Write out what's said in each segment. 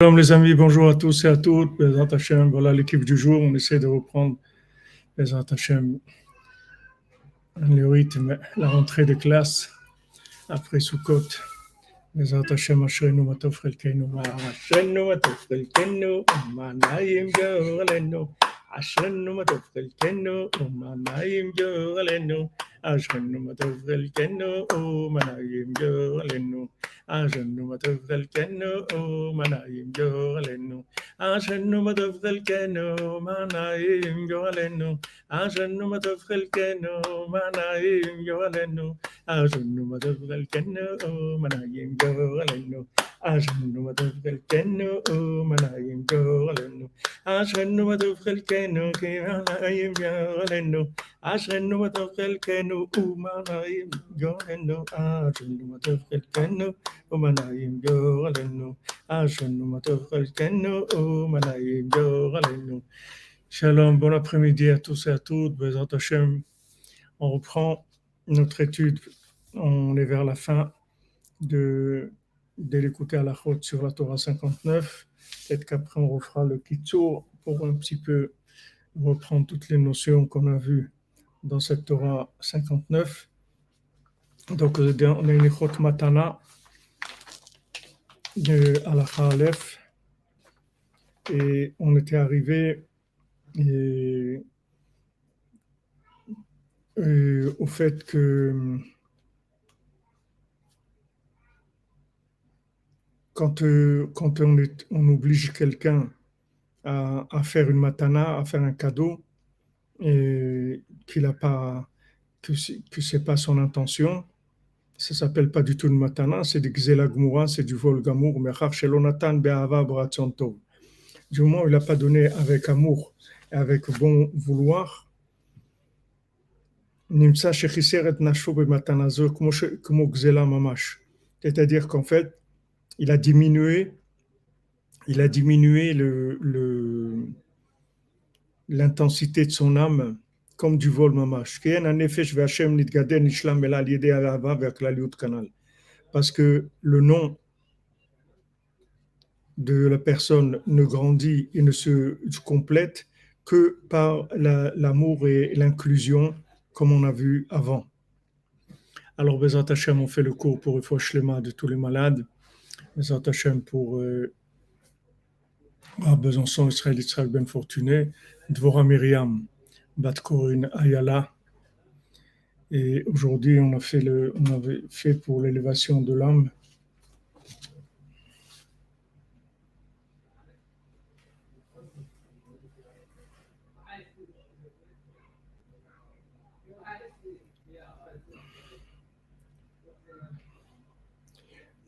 Shalom les amis, bonjour à tous et à toutes. Voilà l'équipe du jour. On essaie de reprendre le rythme, la rentrée de classe après Hachem, Ashrenu Ashrenu Matov Chelkenu, Manayim Yorelenu. عشان ما تفضل كأنه ما نايم جوالنو عشان ما تفضل كأنه ما نايم جوالنو عشان ما تفضل كأنه ما نايم جوالنو عشان ما تفضل كأنه ما نايم جوالنو عشان ما تفضل كأنه ما نايم جوالنو عشان ما تفضل كأنه ما نايم جوالنو عشان ما تفضل كأنه ما نايم جوالنو عشان ما تفضل كأنه Shalom, bon après-midi à tous et à toutes. On reprend notre étude. On est vers la fin de, de l'écouter à la route sur la Torah 59. Peut-être qu'après on refera le kitsour pour un petit peu reprendre toutes les notions qu'on a vues dans cette Torah 59. Donc on a une Ichot Matana de Alacha Aleph et on était arrivé et au fait que quand, quand on, oblige quelqu'un à, faire une matana, à faire un cadeau, et qu'il n'a pas, que c'est pas son intention, ça s'appelle pas du tout une matana, c'est du Gzela c'est du vol gamour, mechar shelonatan be'ava b'ratzon tov. Du moment où il n'a pas donné avec amour et avec bon vouloir. C'est-à-dire qu'en fait, il a diminué, il a diminué le, le, l'intensité de son âme comme du vol mamash. Parce que le nom de la personne ne grandit et ne se complète que par l'amour et l'inclusion, comme on a vu avant. Alors, Bezat Hashem, on fait le cours pour le Shlema de tous les malades. Bezat Hashem pour euh, Besançon, Israël, Israël Ben Fortuné, Dvora Myriam. Batkorin Ayala. Et aujourd'hui, on a fait le, on avait fait pour l'élévation de l'âme.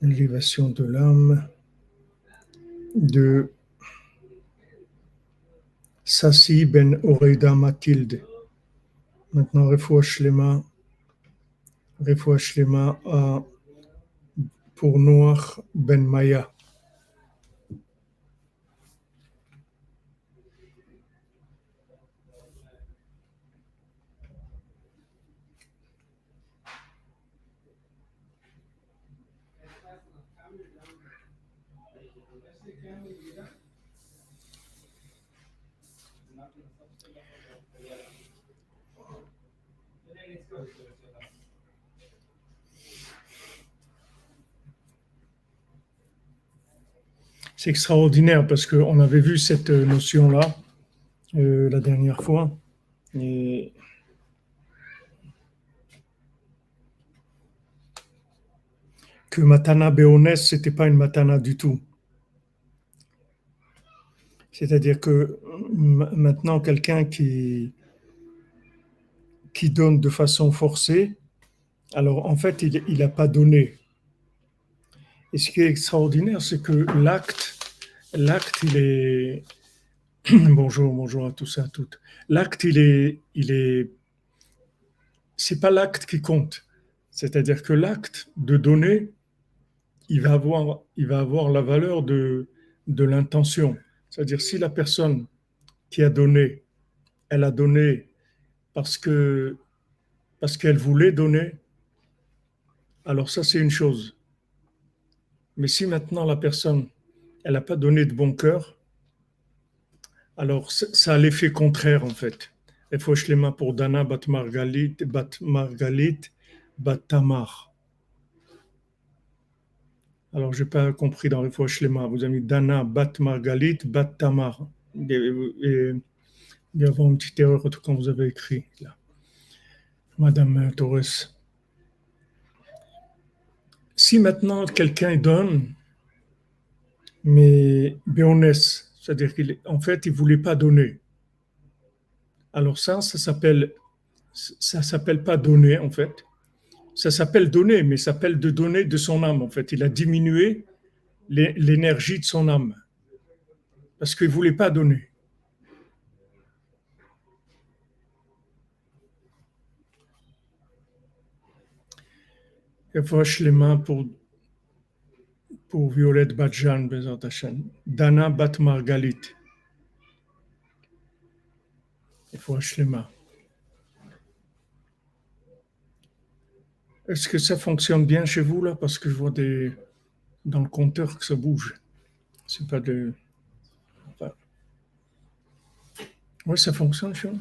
L'élévation de l'âme de Sassi ben Oreida Mathilde. Maintenant, Refoua Shlema, Refoua Shlema pour Noir ben Maya. C'est extraordinaire parce qu'on avait vu cette notion-là euh, la dernière fois. Que Matana Beones, ce n'était pas une Matana du tout. C'est-à-dire que maintenant, quelqu'un qui donne de façon forcée, alors en fait, il n'a pas donné. Et ce qui est extraordinaire, c'est que l'acte, l'acte, il est. bonjour, bonjour à tous et à toutes. L'acte, il est. Il est c'est pas l'acte qui compte. C'est-à-dire que l'acte de donner, il va avoir, il va avoir la valeur de, de l'intention. C'est-à-dire si la personne qui a donné, elle a donné parce que parce qu'elle voulait donner, alors ça c'est une chose. Mais si maintenant la personne, elle n'a pas donné de bon cœur, alors ça a l'effet contraire en fait. Il faut les mains pour Dana Bat Margalit, Bat Bat Tamar. Alors, je n'ai pas compris dans le Shlema. Vous avez mis Dana, Bat Margalit, Bat Tamar. Il y a une petite erreur quand vous avez écrit là. Madame Torres. Si maintenant quelqu'un donne, mais béonès, c'est-à-dire qu'en fait, il ne voulait pas donner. Alors ça, ça s'appelle, ça s'appelle pas donner en fait. Ça s'appelle donner, mais ça s'appelle de donner de son âme en fait. Il a diminué l'énergie de son âme parce qu'il voulait pas donner. les mains pour, pour Violette Badjan, Dana Bat Margalit. les mains. Est-ce que ça fonctionne bien chez vous là? Parce que je vois des dans le compteur que ça bouge. C'est pas de. Oui, ça fonctionne chez vous.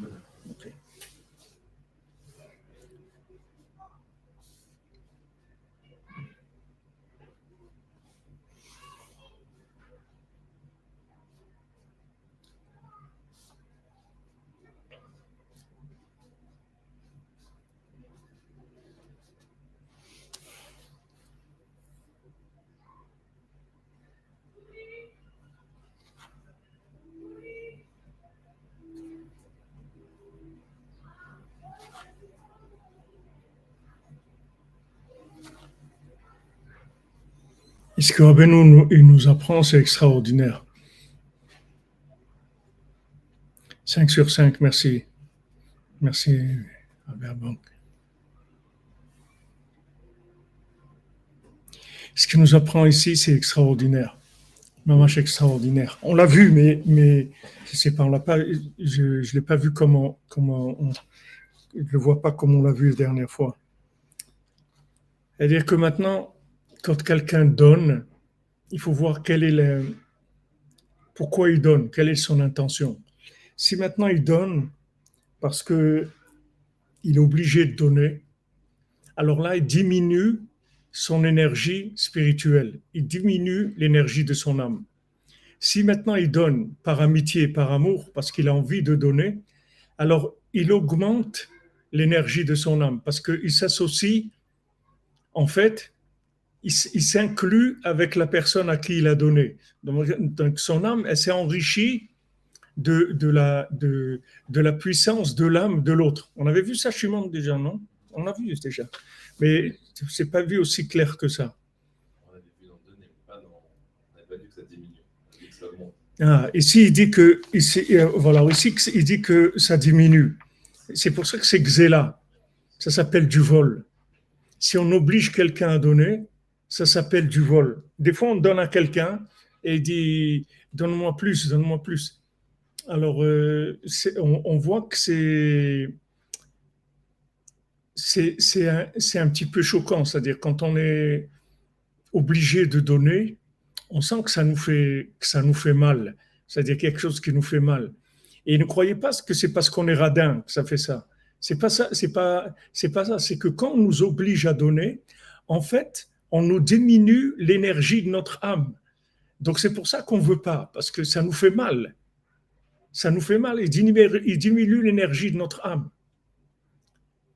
Et ce que Rabbeinu nous apprend, c'est extraordinaire. 5 sur 5, merci. Merci, Albert Bank. Ce qu'il nous apprend ici, c'est extraordinaire. Maman, extraordinaire. On l'a vu, mais, mais je on l'a pas, je ne l'ai pas vu comment, comment je ne le vois pas comme on l'a vu la dernière fois. C'est-à-dire que maintenant, quand quelqu'un donne, il faut voir est pourquoi il donne, quelle est son intention. Si maintenant il donne parce que il est obligé de donner, alors là, il diminue son énergie spirituelle, il diminue l'énergie de son âme. Si maintenant il donne par amitié, par amour, parce qu'il a envie de donner, alors il augmente l'énergie de son âme, parce qu'il s'associe en fait il, s'inclut avec la personne à qui il a donné. Donc, son âme, elle s'est enrichie de, de, la, de, de la puissance de l'âme de l'autre. On avait vu ça chez moi déjà, non? On l'a vu déjà. Mais c'est pas vu aussi clair que ça. On avait vu dans donner, pas dans... on n'avait pas vu que ça diminue. Ah, ici, il dit que, ici, euh, voilà, ici, il dit que ça diminue. C'est pour ça que c'est Xéla. Ça s'appelle du vol. Si on oblige quelqu'un à donner, ça s'appelle du vol. Des fois, on donne à quelqu'un et dit Donne-moi plus, donne-moi plus. Alors, euh, on, voit que c'est. C'est un, un, petit peu choquant, c'est-à-dire quand on est obligé de donner, on sent que ça nous fait, ça nous fait mal, c'est-à-dire quelque chose qui nous fait mal. Et ne croyez pas que c'est parce qu'on est radin que ça fait ça. C'est pas ça, c'est pas, c'est pas ça. C'est que quand on nous oblige à donner, en fait, on nous diminue l'énergie de notre âme. Donc c'est pour ça qu'on ne veut pas, parce que ça nous fait mal. Ça nous fait mal, il diminue, l'énergie de notre âme.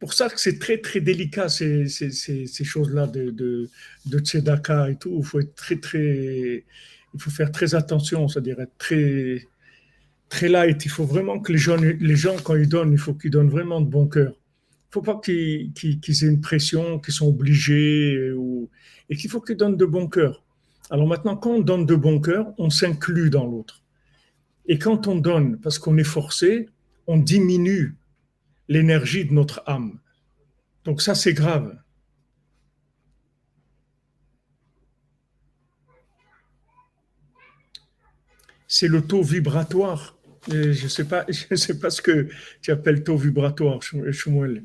Pour ça que c'est très très délicat ces, ces, choses-là de, de, de, tzedaka et tout. Il faut être très très, il faut faire très attention, c'est-à-dire être très très light. Il faut vraiment que les gens, les gens quand ils donnent, il faut qu'ils donnent vraiment de bon cœur faut pas qu'ils aient une pression, qu'ils sont obligés, ou, et qu'il faut qu'ils donnent de bon cœur. Alors maintenant, quand on donne de bon cœur, on s'inclut dans l'autre. Et quand on donne parce qu'on est forcé, on diminue l'énergie de notre âme. Donc ça, c'est grave. C'est le taux vibratoire. je ne sais, pas, sais pas ce que tu appelles taux vibratoire, Shmuel.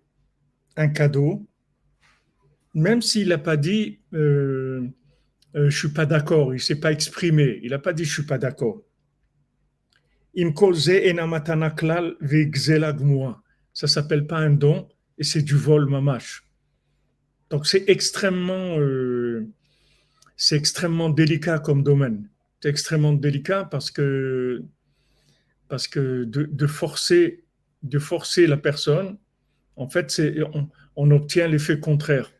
un cadeau, même s'il n'a pas dit euh, euh, je suis pas d'accord, il s'est pas exprimé, il n'a pas dit je suis pas d'accord. Ça s'appelle pas un don et c'est du vol mamash. Donc c'est extrêmement, euh, extrêmement délicat comme domaine. C'est extrêmement délicat parce que parce que de, forcer de forcer la personne, en fait, on, on obtient l'effet contraire.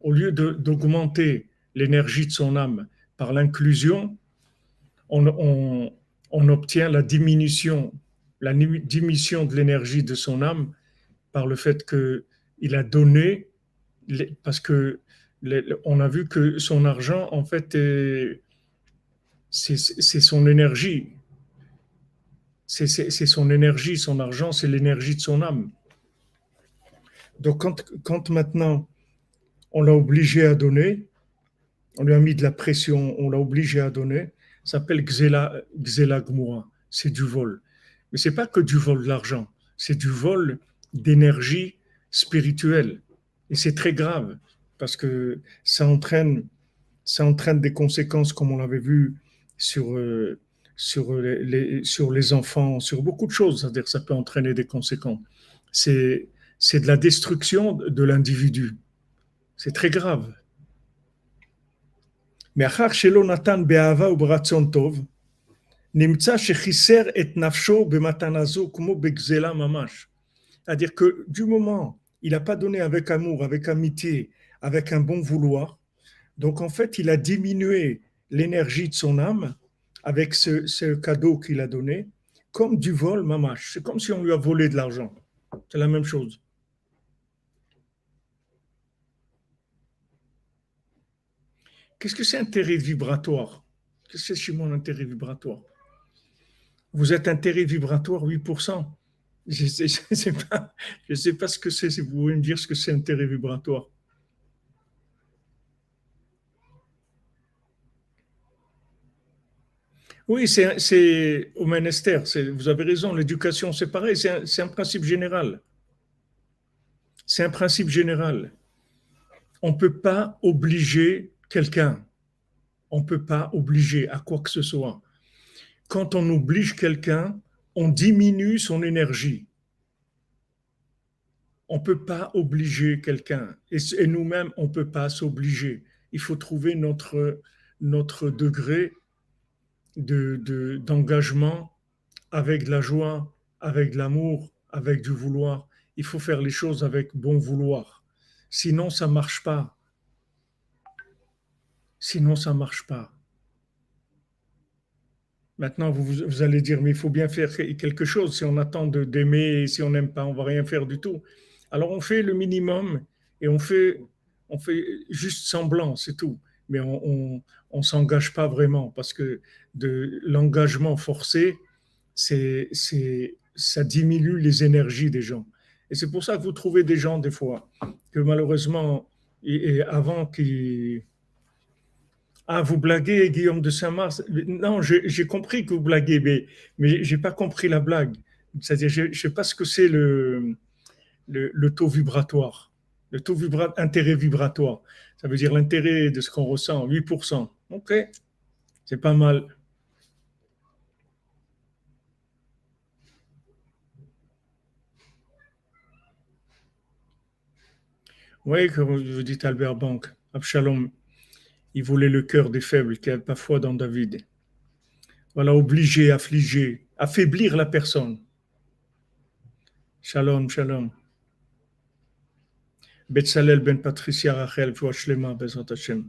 Au lieu d'augmenter l'énergie de son âme par l'inclusion, on, obtient la diminution, la diminution de l'énergie de son âme par le fait qu'il a donné, parce que on a vu que son argent, en fait, c'est son énergie. C'est son énergie, son argent, c'est l'énergie de son âme. Donc quand, quand maintenant on l'a obligé à donner, on lui a mis de la pression, on l'a obligé à donner, ça s'appelle Gzela c'est du vol. Mais c'est pas que du vol d'argent, c'est du vol d'énergie spirituelle. Et c'est très grave parce que ça entraîne, ça entraîne des conséquences comme on l'avait vu sur, euh, sur, les, sur les enfants, sur beaucoup de choses. C'est-à-dire que ça peut entraîner des conséquences. C'est, c'est de la destruction de l'individu. C'est très grave. C'est-à-dire que du moment il n'a pas donné avec amour, avec amitié, avec un bon vouloir, donc en fait il a diminué l'énergie de son âme avec ce, ce cadeau qu'il a donné, comme du vol mamash. C'est comme si on lui a volé de l'argent. C'est la même chose. Qu'est-ce que c'est intérêt vibratoire? Qu'est-ce que c'est chez mon intérêt vibratoire? Vous êtes intérêt vibratoire 8%. Je ne sais, pas, ce que c'est. Si vous pouvez me dire ce que c'est intérêt vibratoire. Oui, c'est au ministère. Vous avez raison, l'éducation, c'est pareil. C'est un, un principe général. C'est un principe général. On ne peut pas obliger quelqu'un. On ne peut pas obliger à quoi que ce soit. Quand on oblige quelqu'un, on diminue son énergie. On ne peut pas obliger quelqu'un. Et, nous-mêmes, on ne peut pas s'obliger. Il faut trouver notre, notre degré de, d'engagement avec de la joie, avec de l'amour, avec du vouloir. Il faut faire les choses avec bon vouloir. Sinon, ça ne marche pas. Sinon, ça ne marche pas. Maintenant, vous, allez dire, mais il faut bien faire quelque chose. Si on attend d'aimer, si on n'aime pas, on va rien faire du tout. Alors, on fait le minimum et on fait, on fait juste semblant, c'est tout. Mais on ne s'engage pas vraiment parce que de l'engagement forcé, c'est, ça diminue les énergies des gens. Et c'est pour ça que vous trouvez des gens, des fois, que malheureusement, et avant qu'ils ah, vous blaguez, Guillaume de Saint-Mars Non, j'ai compris que vous blaguez, mais, mais je n'ai pas compris la blague. C'est-à-dire, je ne sais pas ce que c'est le, le, taux vibratoire. Le taux vibra intérêt vibratoire. Ça veut dire l'intérêt de ce qu'on ressent, 8%. OK, c'est pas mal. Oui, comme vous dites Albert Bank, Abshalom il voulait le cœur des faibles qui n'avaient pas foi dans David. Voilà, obligé, affligé, affaiblir la personne. Shalom, shalom. Betsalel ben Patricia Rachel, Shlema, Bezrat Hashem.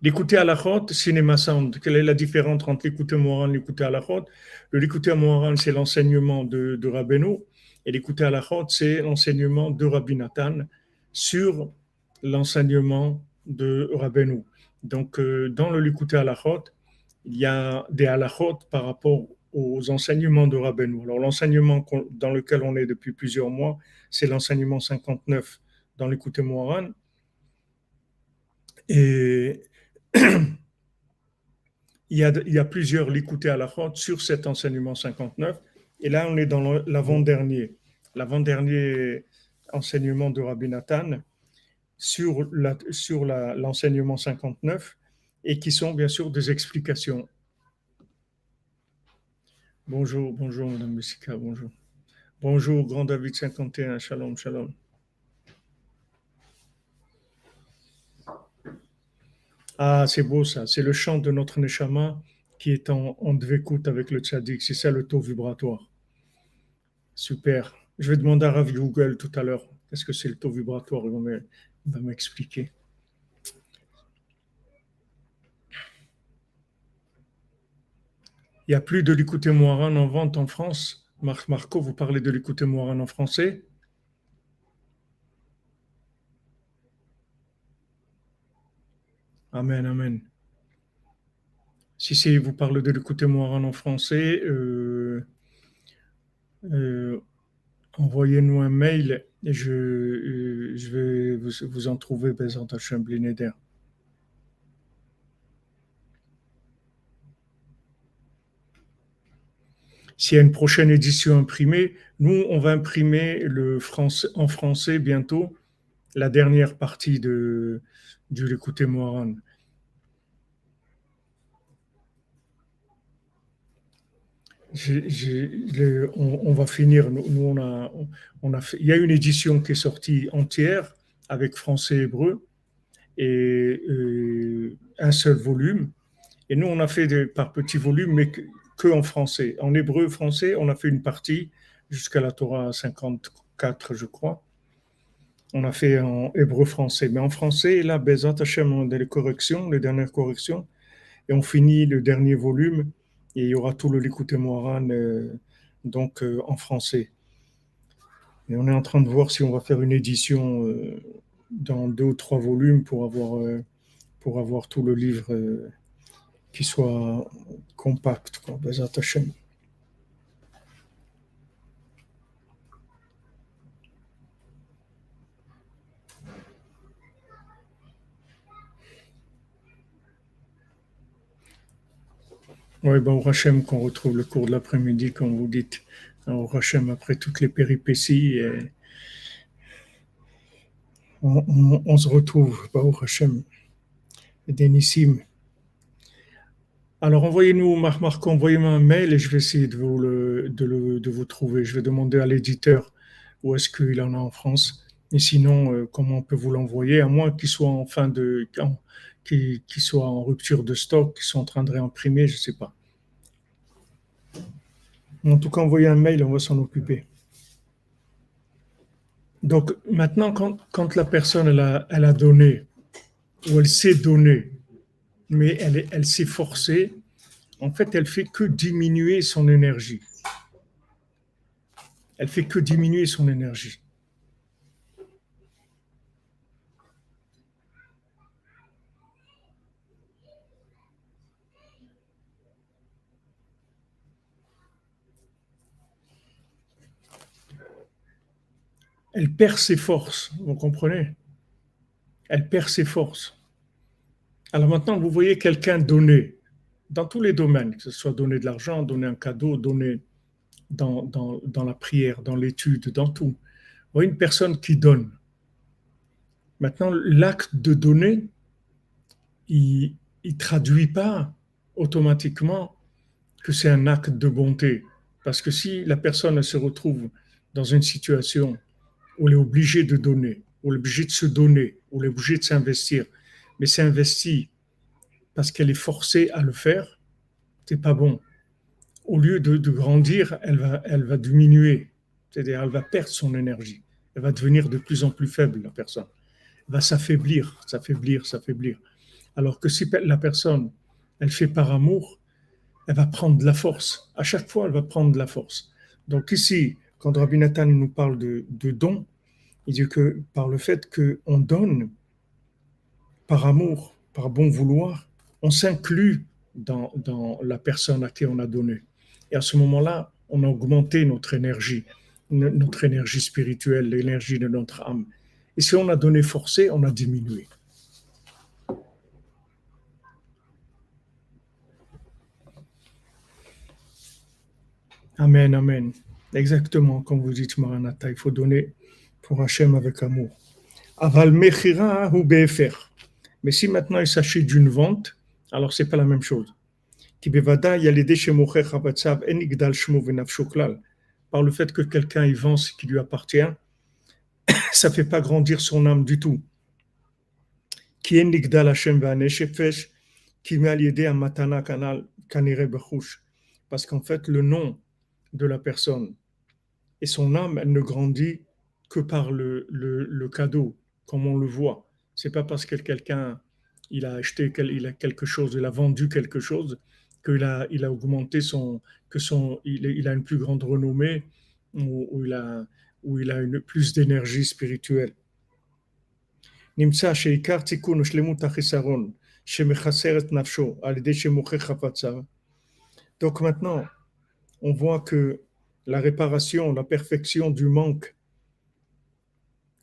L'écouter à la route, cinéma sound. Quelle est la différence entre l'écouter moral et l'écouter à la route Le l'écouter moral, c'est l'enseignement de, de Rabbeinu, et l'écouter à la route, c'est l'enseignement de Rabbi Nathan sur l'enseignement de Rabbeinu. Donc, euh, dans le Likuté Halachot, il y a des halachot par rapport aux enseignements de Rabbeinu. Alors l'enseignement dans lequel on est depuis plusieurs mois, c'est l'enseignement 59 dans l'écouté Moharan. Et il y, a, plusieurs l'écouté à la sur cet enseignement 59. Et là, on est dans l'avant-dernier, l'avant-dernier enseignement de Rabbi Nathan sur l'enseignement sur 59 et qui sont bien sûr des explications. Bonjour, bonjour Madame Messika, bonjour. Bonjour Grand David 51, shalom, shalom. Ah, c'est beau ça, c'est le chant de notre Neshama qui est en, en avec le tzaddik, c'est ça le taux vibratoire. Super. Je vais demander à Rav Google tout à l'heure, est-ce que c'est le taux vibratoire va m'expliquer. Il n'y a plus de l'écouter Moiran en vente en France. Marc Marco, vous parlez de l'écouter Moiran en français Amen, amen. Si c'est vous parlez de l'écouter Moiran en français, euh, euh, envoyez-nous un mail je, euh, je vais vous, en trouver Bézant Hachem d'air. S'il y a une prochaine édition imprimée, nous, on va imprimer le français, en français bientôt la dernière partie de, du L'écouter On, va finir. Nous, on a, fait, il y a une édition qui est sortie entière avec français et hébreu et euh, un seul volume. Et nous, on a fait des, par petits volumes, mais que, en français. En hébreu français, on a fait une partie jusqu'à la Torah 54, je crois. On a fait en hébreu français. Mais en français, là, Bezat Hashem, on a les corrections, les dernières corrections. Et on finit le dernier volume et il y aura tout le Moharan euh, donc euh, en français. Et on est en train de voir si on va faire une édition euh, dans deux ou trois volumes pour avoir, pour avoir tout le livre qui soit compact, quoi, Oui, ben, au Hachem, qu'on retrouve le cours de l'après-midi, comme vous dites, au Hachem, après toutes les péripéties, on, se retrouve, ben, au Hachem, Denissim. Alors, envoyez-nous, Marc Marc, envoyez-moi un mail et je vais essayer de vous, le, de, vous trouver. Je vais demander à l'éditeur où est-ce qu'il en a en France. Et sinon, euh, comment on peut vous l'envoyer, à moins qu'il soit en fin de, qui, qui soit en rupture de stock, qui sont en train de réimprimer, je ne sais pas. En tout cas, envoyez un mail, on va s'en occuper. Donc maintenant, quand, quand la personne elle a, elle a, donné, ou elle s'est donné, mais elle, elle s'est forcée, en fait, elle fait que diminuer son énergie. Elle fait que diminuer son énergie. Elle perd ses forces, vous comprenez? Elle perd ses forces. Alors maintenant, vous voyez quelqu'un donner, dans tous les domaines, que ce soit donner de l'argent, donner un cadeau, donner dans, dans, la prière, dans l'étude, dans tout. Vous voyez une personne qui donne. Maintenant, l'acte de donner, il ne traduit pas automatiquement que c'est un acte de bonté. Parce que si la personne se retrouve dans une situation on est obligé de donner, on est obligé de se donner, on est obligé de s'investir. Mais s'investir parce qu'elle est forcée à le faire, c'est pas bon. Au lieu de, grandir, elle va, elle va diminuer, c'est-à-dire elle va perdre son énergie, elle va devenir de plus en plus faible, la personne. Elle va s'affaiblir, s'affaiblir, s'affaiblir. Alors que si la personne, elle fait par amour, elle va prendre de la force. À chaque fois, elle va prendre de la force. Donc ici, quand Rabbi Nathan nous parle de, de don, il dit que par le fait qu'on donne, par amour, par bon vouloir, on s'inclut dans, la personne à qui on a donné. Et à ce moment-là, on a augmenté notre énergie, notre énergie spirituelle, l'énergie de notre âme. Et si on a donné forcé, on a diminué. Amen, amen. Exactement comme vous dites, Maranatha, il faut donner pour Hachem avec amour. Aval mechira ou Mais si maintenant il s'agit d'une vente, alors c'est pas la même chose. Par le fait que quelqu'un y vend ce qui lui appartient, ça ne fait pas grandir son âme du tout. Parce qu'en fait, le nom de la personne et son âme, elle ne grandit que par le, le, cadeau, comme on le voit. C'est pas parce que quelqu'un il a acheté il a quelque chose, il a vendu quelque chose, qu'il a, il a augmenté son, que son, il, a une plus grande renommée ou, il a, où il a une plus d'énergie spirituelle. Donc maintenant, on voit que la réparation, la perfection du manque,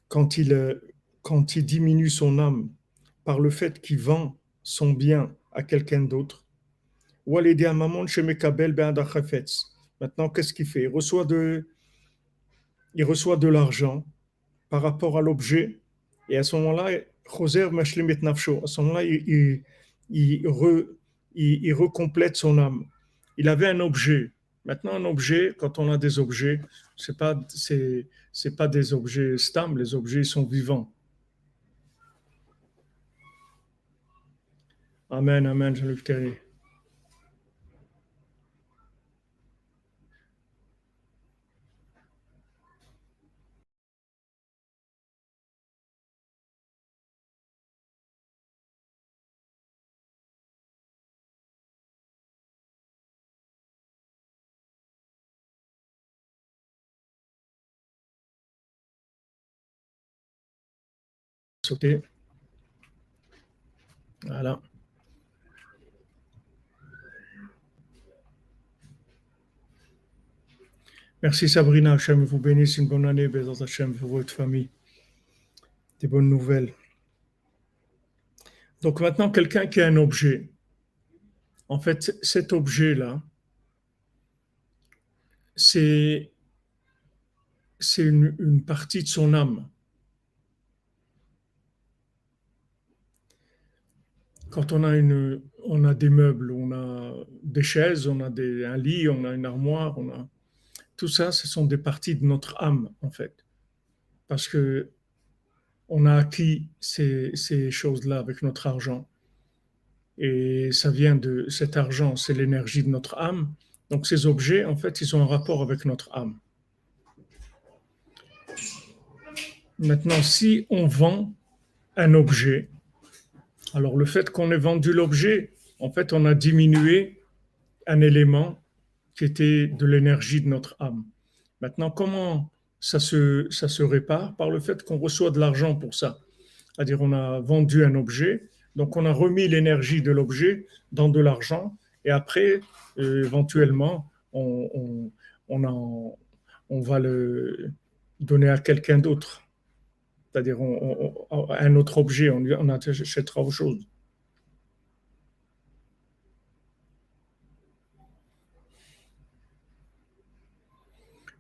quand il, quand il diminue son âme par le fait qu'il vend son bien à quelqu'un d'autre, Maintenant, qu'est-ce qu'il fait? Il reçoit de, il reçoit de l'argent par rapport à l'objet, et à ce moment-là, à ce moment-là, il, il, il, recomplète son âme. Il avait un objet. Maintenant, un objet, quand on a des objets, c'est pas, c'est, c'est pas des objets stables, les objets sont vivants. Amen, amen, Jean-Luc Voilà. Merci Sabrina, Hachem vous bénisse une bonne année, Bézat Hachem pour votre famille. Des bonnes nouvelles. Donc maintenant, quelqu'un qui a un objet, en fait, cet objet-là, c'est une, une partie de son âme. Quand on a, une, on a des meubles, on a des chaises, on a un lit, on a une armoire, on a tout ça, ce sont des parties de notre âme en fait, parce que on a acquis ces, ces choses-là avec notre argent et ça vient de cet argent, c'est l'énergie de notre âme. Donc ces objets, en fait, ils ont un rapport avec notre âme. Maintenant, si on vend un objet, alors le fait qu'on ait vendu l'objet, en fait, on a diminué un élément qui était de l'énergie de notre âme. Maintenant, comment ça se, ça se répare Par le fait qu'on reçoit de l'argent pour ça? C'est-à-dire, on a vendu un objet, donc on a remis l'énergie de l'objet dans de l'argent, et après, euh, éventuellement, on, on, on va le donner à quelqu'un d'autre c'est-à-dire un autre objet, on, achètera autre chose.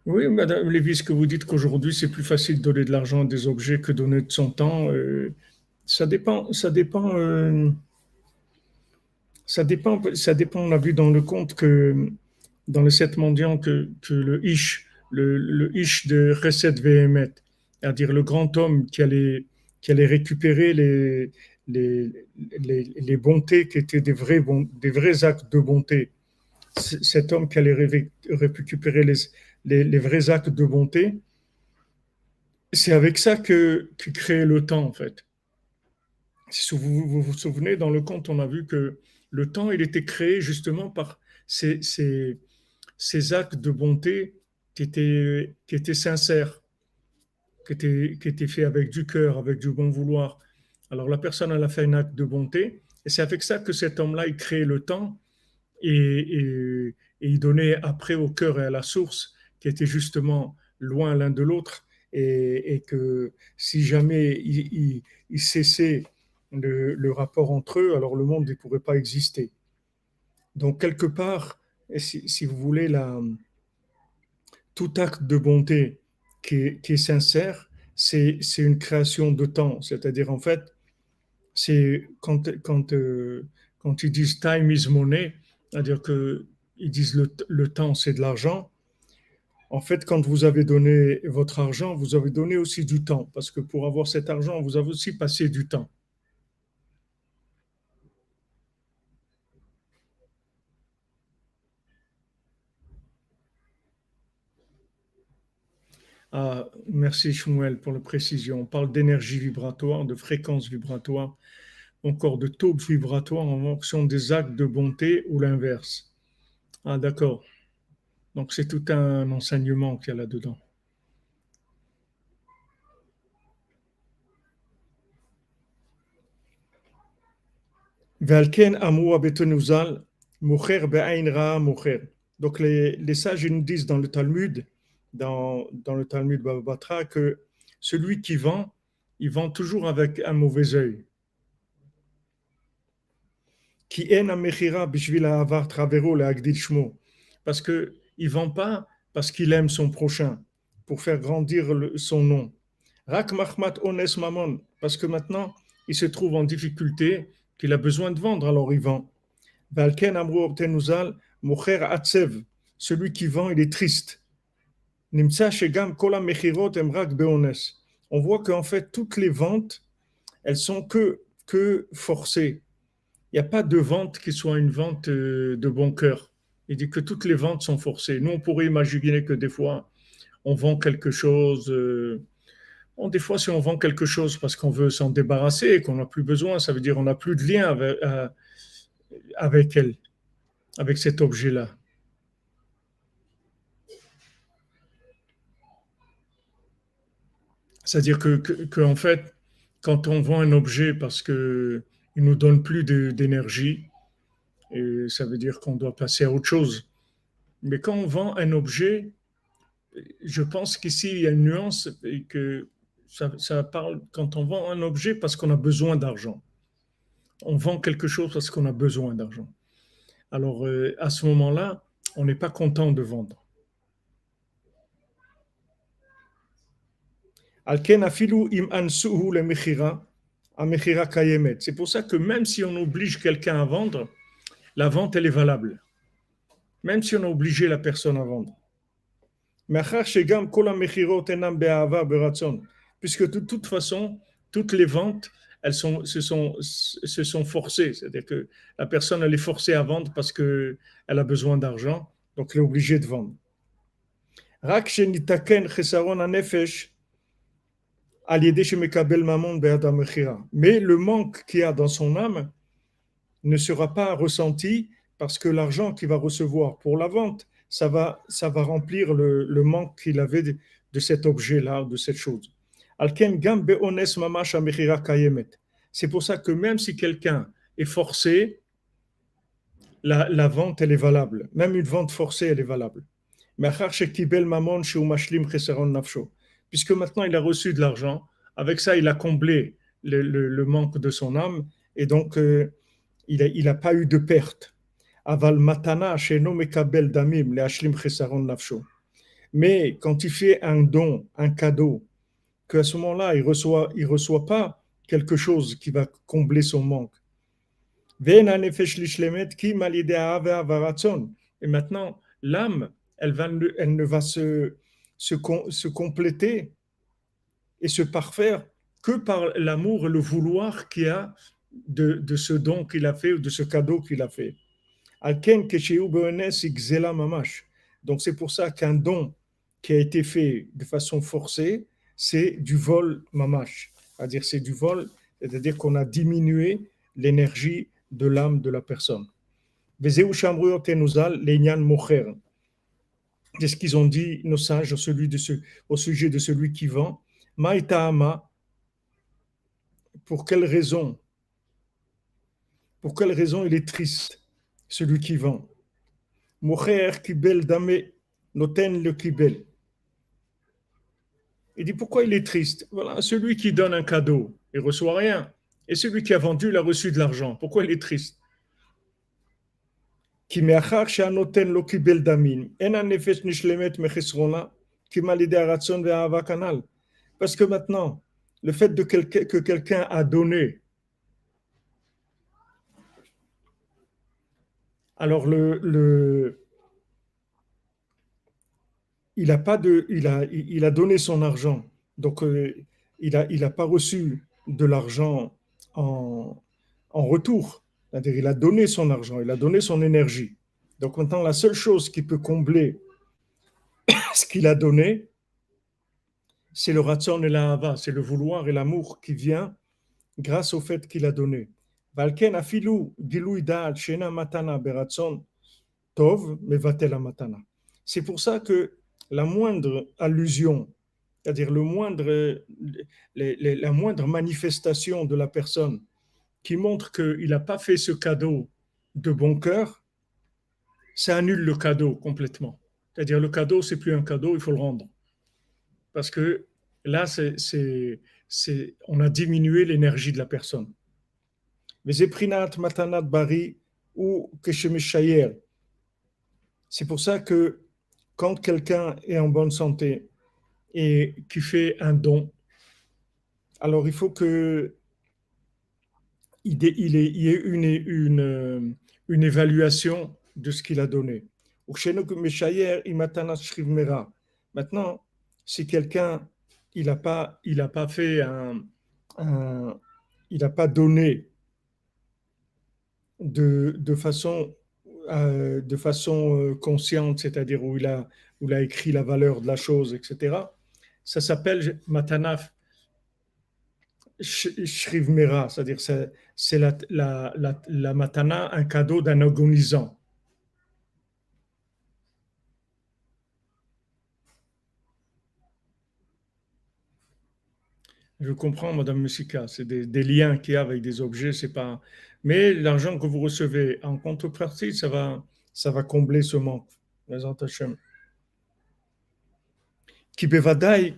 Oui, Madame Lévy, ce que vous dites qu'aujourd'hui c'est plus facile de donner de l'argent à des objets que donner de son temps, euh, ça dépend, ça dépend, euh, ça dépend, ça dépend. On a vu dans le compte que dans les sept mendiants que, le ish, le, le ish de recette Vehemet, c'est-à-dire le grand homme qui allait, qui allait récupérer les, les, les, bontés qui étaient des vrais, des vrais actes de bonté. Cet homme qui allait récupérer les, les, vrais actes de bonté, c'est avec ça que, que crée le temps, en fait. Si vous, vous, souvenez, dans le conte, on a vu que le temps, il était créé justement par ces, ces, ces actes de bonté qui étaient, qui étaient sincères qui était, fait avec du cœur, avec du bon vouloir. Alors la personne, elle a fait un acte de bonté, et c'est avec ça que cet homme-là, il crée le temps, et, et il donnait après au cœur et à la source, qui étaient justement loin l'un de l'autre, et, que si jamais il, cessait le, rapport entre eux, alors le monde ne pourrait pas exister. Donc quelque part, si, vous voulez, tout acte de bonté qui est, sincère, c'est une création de temps. C'est-à-dire, en fait, c'est quand, quand, euh, quand ils disent time is money, c'est-à-dire qu'ils disent le, le temps c'est de l'argent, en fait, quand vous avez donné votre argent, vous avez donné aussi du temps, parce que pour avoir cet argent, vous avez aussi passé du temps. Ah, merci Shmuel pour la précision. On parle d'énergie vibratoire, de fréquence vibratoire, encore de taux vibratoire en fonction des actes de bonté ou l'inverse. Ah, d'accord. Donc c'est tout un enseignement qu'il y a là-dedans. Donc les, les, sages nous disent dans le Talmud, dans, le Talmud Batra, que celui qui vend, il vend toujours avec un mauvais œil. Qui Parce que il vend pas parce qu'il aime son prochain, pour faire grandir son nom. Rak Mahmat Ones Mamon, parce que maintenant, il se trouve en difficulté, qu'il a besoin de vendre, alors il vend. Valken Amru Obtenuzal, Mocher Atsev, celui qui vend, il est triste. On voit qu'en fait, toutes les ventes, elles sont que, que forcées. Il n'y a pas de vente qui soit une vente euh, de bon cœur. Il dit que toutes les ventes sont forcées. Nous, on pourrait imaginer que des fois, on vend quelque chose. Euh, des fois, si on vend quelque chose parce qu'on veut s'en débarrasser et qu'on n'a plus besoin, ça veut dire qu'on n'a plus de lien avec, euh, avec elle, avec cet objet-là. C'est-à-dire que, en fait, quand on vend un objet parce qu'il ne nous donne plus d'énergie, ça veut dire qu'on doit passer à autre chose. Mais quand on vend un objet, je pense qu'ici il y a une nuance et que ça, parle quand on vend un objet parce qu'on a besoin d'argent. On vend quelque chose parce qu'on a besoin d'argent. Alors euh, à ce moment-là, on n'est pas content de vendre. C'est pour ça que même si on oblige quelqu'un à vendre, la vente, elle est valable. Même si on a obligé la personne à vendre. Puisque de toute façon, toutes les ventes, elles sont, se, sont, se sont forcées. C'est-à-dire que la personne, elle est forcée à vendre parce qu'elle a besoin d'argent, donc elle est obligée de vendre. Mais le manque qu'il y a dans son âme, ne sera pas ressenti parce que l'argent qu'il va recevoir pour la vente, ça va, ça va remplir le, manque qu'il avait de, cet objet-là, de cette chose. C'est pour ça que même si quelqu'un est forcé, la, la, vente, elle est valable. Même une vente forcée, elle est valable. Puisque maintenant il a reçu de l'argent, avec ça il a comblé le, manque de son âme, et donc euh, il n'a pas eu de perte. Aval matana mekabel damim le. Mais quand il fait un don, un cadeau, qu'à ce moment-là, il reçoit, il reçoit pas quelque chose qui va combler son manque. Et maintenant, l'âme, elle, va, elle ne va se, se, compléter et se parfaire que par l'amour et le vouloir qu'il a de, ce don qu'il a fait ou de ce cadeau qu'il a fait. Donc c'est pour ça qu'un don qui a été fait de façon forcée, c'est du vol mamash. C'est-à-dire c'est du vol, c'est-à-dire qu'on a diminué l'énergie de l'âme de la personne. C'est ce qu'ils ont dit, nos sages, au, sujet de celui qui vend. Maïtaama, pour quelle raison pour quelle raison il est triste, celui qui vend? Mocher kibel dame, noten le kibel. Il dit pourquoi il est triste? Voilà, celui qui donne un cadeau, il reçoit rien. Et celui qui a vendu, il a reçu de l'argent. Pourquoi il est triste? Parce que maintenant, le fait que quelqu'un a donné, alors le, le il a pas de, il a, donné son argent, donc euh, il a, pas reçu de l'argent en, en retour. C'est-à-dire, il a donné son argent, il a donné son énergie. Donc maintenant, la seule chose qui peut combler ce qu'il a donné, c'est le ratson et la c'est le vouloir et l'amour qui vient grâce au fait qu'il a donné. Valken afilu shena matana tov matana. C'est pour ça que la moindre allusion, c'est-à-dire le moindre, la moindre manifestation de la personne qui montre qu'il n'a pas fait ce cadeau de bon cœur, ça annule le cadeau complètement. C'est-à-dire le cadeau, c'est plus un cadeau, il faut le rendre. Parce que là, on a diminué l'énergie de la personne. Mais matanat bari ou C'est pour ça que quand quelqu'un est en bonne santé et qui fait un don, alors il faut que il, y ait une, une, évaluation de ce qu'il a donné. Maintenant, si quelqu'un il n'a pas, il a pas fait un, il n'a pas donné de, façon euh, de façon euh, consciente, c'est-à-dire où il a où il a écrit la valeur de la chose, etc. Ça s'appelle matanaf Shrivmera, c'est-à-dire c'est la, la, matana, un cadeau d'un agonisant. Je comprends, Madame Musika, c'est des, liens qu'il y a avec des objets, c'est pas. Mais l'argent que vous recevez en contrepartie, ça va, ça va combler ce manque. Qui bevadai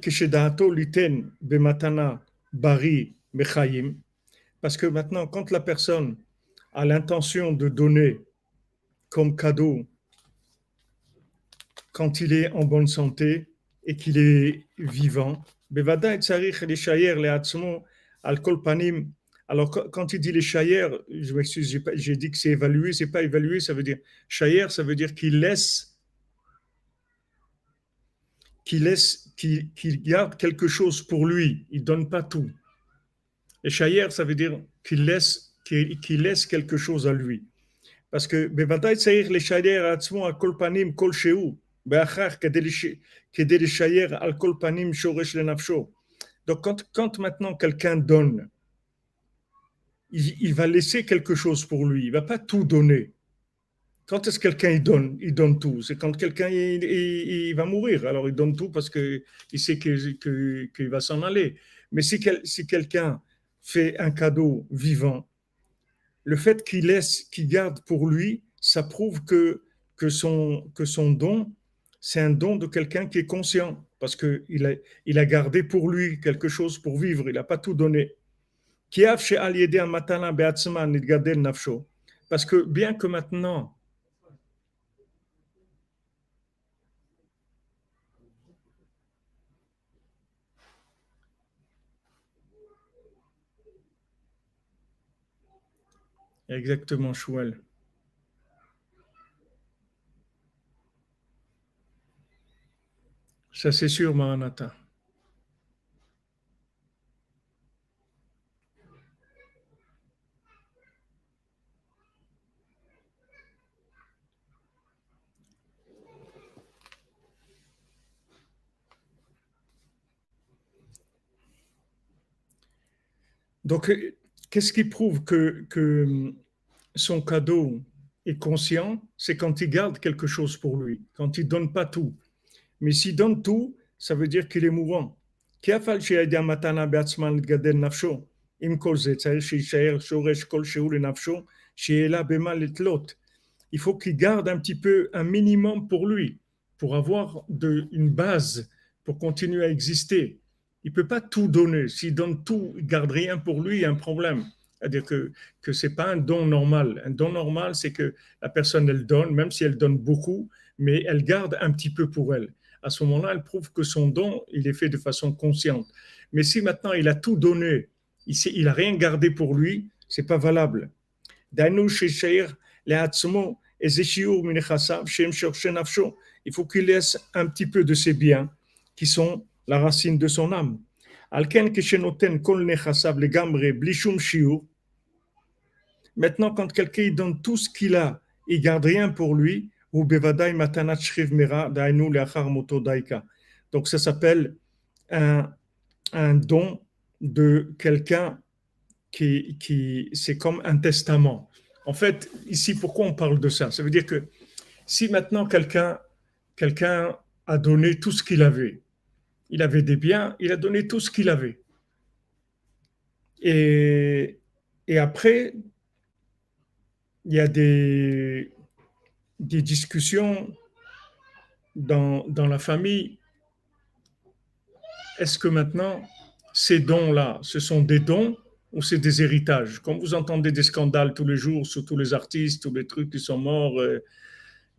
liten bematana bari mechayim, parce que maintenant, quand la personne a l'intention de donner comme cadeau, quand il est en bonne santé et qu'il est vivant, alors quand il dit les chayer, je m'excuse, j'ai dit que c'est évalué, c'est pas évalué, ça veut dire chayer, ça veut dire qu'il laisse, qu'il laisse, qu'il garde quelque chose pour lui, il donne pas tout. Et Shayer, ça veut dire qu'il laisse, qu'il laisse quelque chose à lui. Parce que בוודאי צריך לשייר עצמו על כל פנים כלשהו, בהכרח כדי לשייר על כל פנים שורש לנפשו. Donc quand, quand maintenant quelqu'un donne, il, il, va laisser quelque chose pour lui, il va pas tout donner. Quand est-ce que quelqu'un il donne Il donne tout? C'est quand quelqu'un il, va mourir. Alors il donne tout parce qu'il sait qu'il que, va s'en aller. Mais si, si quelqu'un fait un cadeau vivant, le fait qu'il laisse, qu'il garde pour lui, ça prouve que, que, son, que son don, c'est un don de quelqu'un qui est conscient, parce qu'il a, il a gardé pour lui quelque chose pour vivre, il n'a pas tout donné. Parce que bien que maintenant, Exactement, Chouel. Ça, c'est sûr, Mahanata. Donc, Qu'est-ce qui prouve que, que son cadeau est conscient? C'est quand il garde quelque chose pour lui, quand il donne pas tout. Mais s'il donne tout, ça veut dire qu'il est mourant. il faut qu'il garde un petit peu, un minimum pour lui, pour avoir une base, pour continuer à exister. Il peut pas tout donner. S'il donne tout, il garde rien pour lui, il y a un problème. C'est-à-dire que, que ce n'est pas un don normal. Un don normal, c'est que la personne, elle donne, même si elle donne beaucoup, mais elle garde un petit peu pour elle. À ce moment-là, elle prouve que son don, il est fait de façon consciente. Mais si maintenant il a tout donné, il n'a rien gardé pour lui, c'est pas valable. Il faut qu'il laisse un petit peu de ses biens qui sont la racine de son âme. Maintenant, quand quelqu'un donne tout ce qu'il a, il garde rien pour lui, donc ça s'appelle un, un don de quelqu'un qui, qui c'est comme un testament. En fait, ici, pourquoi on parle de ça? Ça veut dire que si maintenant quelqu'un quelqu'un a donné tout ce qu'il avait, il avait des biens, il a donné tout ce qu'il avait. Et, après, il y a des, discussions dans, dans la famille. Est-ce que maintenant, ces dons-là, ce sont des dons ou c'est des héritages? Quand vous entendez des scandales tous les jours sur tous les artistes, tous les trucs qui sont morts, euh,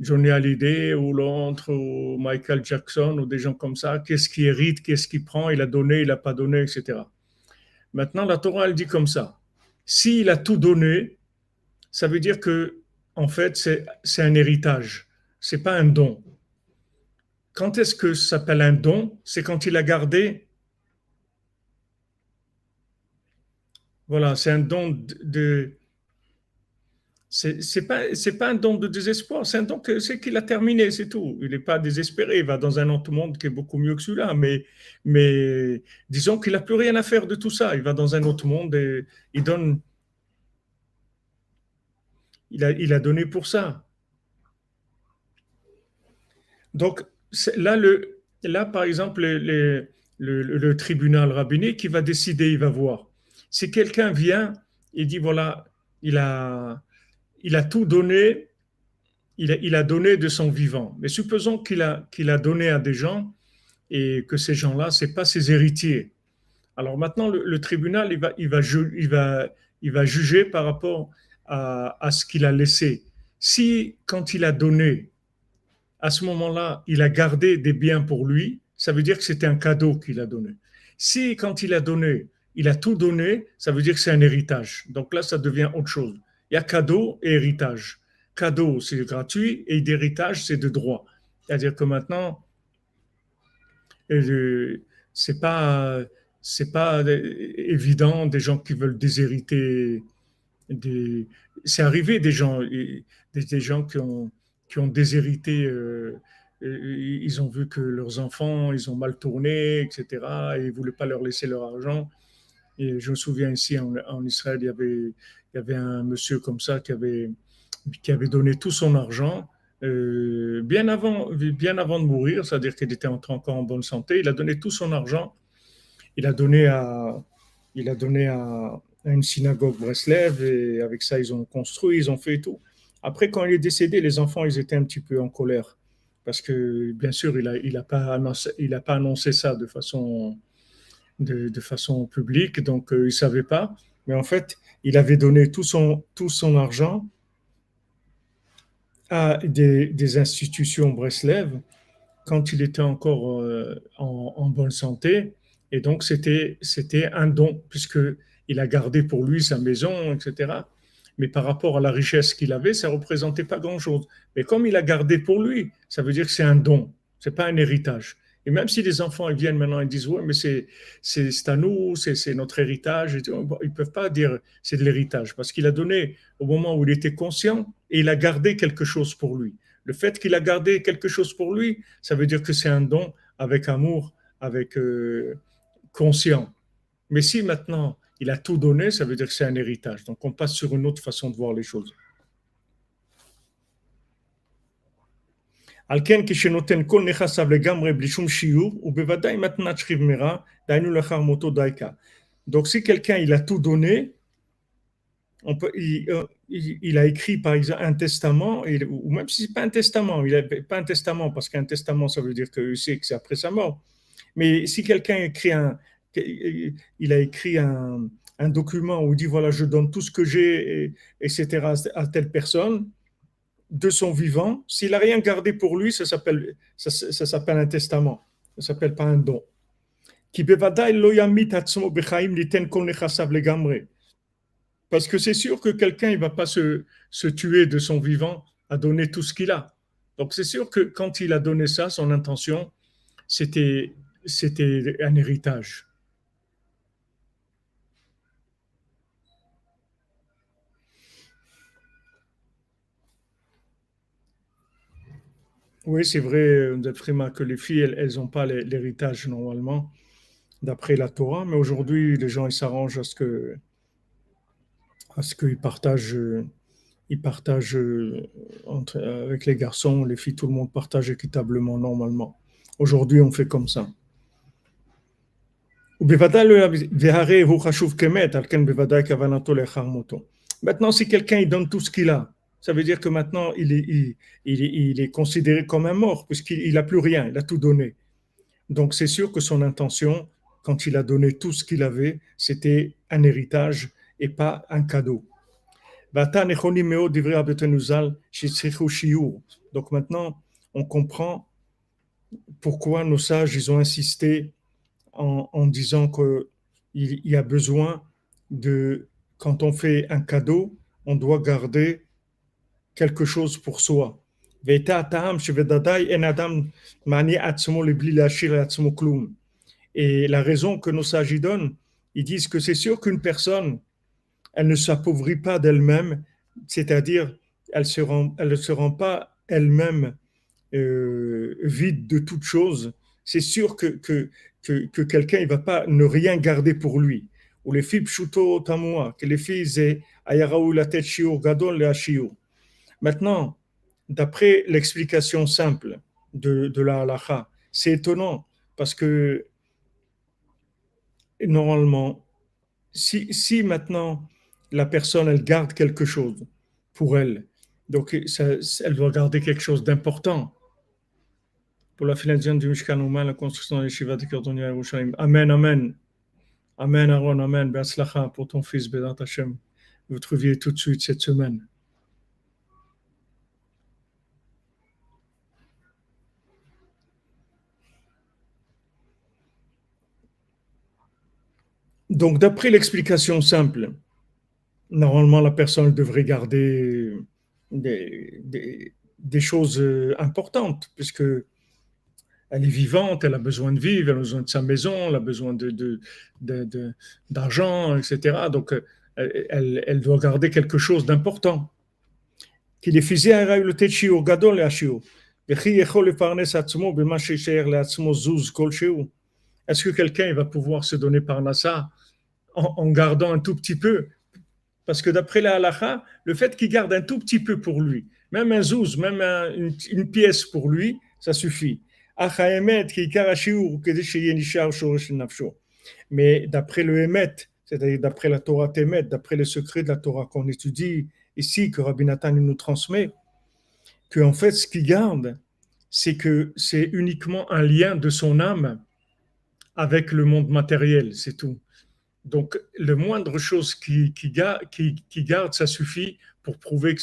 Johnny Hallyday ou l'autre, ou Michael Jackson, ou des gens comme ça, qu'est-ce qui hérite, qu'est-ce qui prend, il a donné, il n'a pas donné, etc. Maintenant, la Torah, elle dit comme ça. S'il a tout donné, ça veut dire que, en fait, c'est un héritage. C'est pas un don. Quand est-ce que ça s'appelle un don? C'est quand il a gardé Voilà, c'est un don de. C'est pas c'est pas un don de désespoir, c'est un don c'est qu'il a terminé, c'est tout. Il n'est pas désespéré, il va dans un autre monde qui est beaucoup mieux que celui-là, mais mais disons qu'il n'a plus rien à faire de tout ça. Il va dans un autre monde et il donne. Il a, il a donné pour ça. Donc là, le, là, par exemple, le, le, le tribunal rabbinique qui va décider, il va voir. Si quelqu'un vient et dit, voilà, il a, il a tout donné, il a, donné de son vivant. Mais supposons qu'il a, a donné à des gens et que ces gens-là, ce pas ses héritiers. Alors maintenant, le, tribunal, il va, il, va, il, va, il va juger par rapport à, à ce qu'il a laissé. Si, quand il a donné, à ce moment-là, il a gardé des biens pour lui, ça veut dire que c'était un cadeau qu'il a donné. Si, quand il a donné, il a tout donné, ça veut dire que c'est un héritage. Donc là, ça devient autre chose. Il y a cadeau et héritage. Cadeau, c'est gratuit, et héritage, c'est de droit. C'est-à-dire que maintenant, euh, c'est pas pas évident des gens qui veulent déshériter. Des, c'est arrivé des gens, des, gens qui ont qui ont déshérité. Euh, ils ont vu que leurs enfants, ils ont mal tourné, etc. Et ils voulaient pas leur laisser leur argent. Et je me souviens ici en, Israël, il y, avait, il y avait un monsieur comme ça qui avait, qui avait donné tout son argent euh, bien, avant, bien avant de mourir, c'est-à-dire qu'il était encore en bonne santé. Il a donné tout son argent. Il a donné à, il a donné à, une synagogue Breslev et avec ça, ils ont construit, ils ont fait tout. Après, quand il est décédé, les enfants, ils étaient un petit peu en colère parce que, bien sûr, il n'a il a pas, il a pas annoncé ça de façon de, façon publique, donc euh, il ne savait pas. Mais en fait, il avait donné tout son, tout son argent à des, institutions Breslev quand il était encore euh, en, bonne santé. Et donc, c'était un don, puisqu'il a gardé pour lui sa maison, etc. Mais par rapport à la richesse qu'il avait, ça ne représentait pas grand-chose. Mais comme il a gardé pour lui, ça veut dire que c'est un don, ce n'est pas un héritage. Et même si les enfants ils viennent maintenant et disent Ouais, mais c'est, c'est, à nous, c'est, notre héritage, ils ne peuvent pas dire c'est de l'héritage parce qu'il a donné au moment où il était conscient et il a gardé quelque chose pour lui. Le fait qu'il a gardé quelque chose pour lui, ça veut dire que c'est un don avec amour, avec euh, conscient. Mais si maintenant il a tout donné, ça veut dire que c'est un héritage. Donc on passe sur une autre façon de voir les choses. Donc si quelqu'un il a tout donné, il, a écrit par exemple un testament, ou même si c'est pas un testament, il a pas un testament parce qu'un testament ça veut dire que c'est que c'est après sa mort. Mais si quelqu'un écrit un, il a écrit un, un, document où il dit voilà je donne tout ce que j'ai etc à telle personne de son vivant, s'il a rien gardé pour lui, ça s'appelle un testament, ça s'appelle pas un don. Parce que c'est sûr que quelqu'un ne va pas se, tuer de son vivant à donner tout ce qu'il a. Donc c'est sûr que quand il a donné ça, son intention, c'était un héritage. Oui, c'est vrai, que les filles, elles n'ont pas l'héritage normalement, d'après la Torah, mais aujourd'hui, les gens, ils s'arrangent à ce que parce qu'ils partagent, ils partagent entre, avec les garçons, les filles, tout le monde partage équitablement normalement. Aujourd'hui, on fait comme ça. Maintenant, si quelqu'un donne tout ce qu'il a, ça veut dire que maintenant il est, considéré comme un mort, puisqu'il n'a plus rien, il a tout donné. Donc c'est sûr que son intention, quand il a donné tout ce qu'il avait, c'était un héritage et pas un cadeau. Donc maintenant, on comprend pourquoi nos sages ils ont insisté en disant qu'il y a besoin de, quand on fait un cadeau, on doit garder quelque chose pour soi. Et la raison que nos sages donnent, ils disent que c'est sûr qu'une personne elle ne s'appauvrit pas d'elle-même, c'est-à-dire elle, ne se rend pas elle-même euh, vide de toute chose. C'est sûr que, que, que, quelqu'un ne va pas ne rien garder pour lui. Ou les filles que les filles aient la tête gadol le Maintenant, d'après l'explication simple de, la halacha, c'est étonnant parce que normalement, si, maintenant la personne, elle garde quelque chose pour elle. Donc, elle doit garder quelque chose d'important pour la finalisation du Mishkan Ouman, la construction de l'Eshiva de Kirtonia Yerushalayim. Amen, Amen. Amen, Aaron, Amen. Be'atzlacha pour ton fils, Bédat Hashem. Vous trouviez tout de suite cette semaine. Donc, d'après l'explication simple, normalement, la personne devrait garder des, choses euh, importantes, puisque elle est vivante, elle a besoin de vivre, elle a besoin de sa maison, elle a besoin d'argent, etc. Donc, euh, elle, elle, doit garder quelque chose d'important. Est-ce que quelqu'un va pouvoir se donner par Nassa en, gardant un tout petit peu parce que d'après la halakha, le fait qu'il garde un tout petit peu pour lui, même un zouz, même une, pièce pour lui, ça suffit. Mais d'après le Emet, c'est-à-dire d'après la Torah Temet, d'après le secret de la Torah qu'on étudie ici, que Rabbi Nathan nous transmet, que en fait, ce qu'il garde, c'est que c'est uniquement un lien de son âme avec le monde matériel, c'est tout. Donc, le moindre chose qui, garde, ça suffit pour prouver que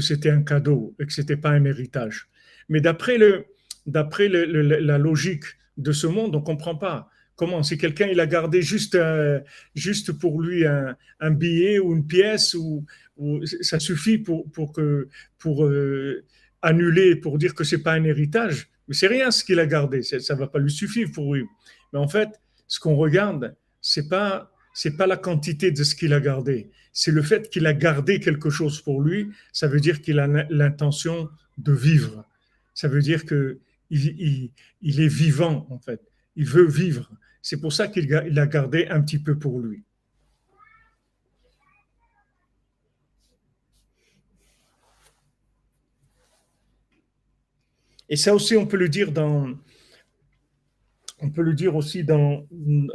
c'était un cadeau et que c'était pas un héritage. Mais d'après la logique de ce monde, on comprend pas comment. Si quelqu'un a gardé juste euh, pour lui un, billet ou une pièce ça suffit pour euh, annuler pour dire que c'est pas un héritage. Mais c'est rien ce qu'il a gardé. Ça va pas lui suffire pour lui. Mais en fait, ce qu'on regarde, c'est pas c'est pas la quantité de ce qu'il a gardé, c'est le fait qu'il a gardé quelque chose pour lui. Ça veut dire qu'il a l'intention de vivre. Ça veut dire que il, il, est vivant en fait. Il veut vivre. C'est pour ça qu'il a gardé un petit peu pour lui. Et ça aussi, on peut le dire dans, on peut le dire aussi dans,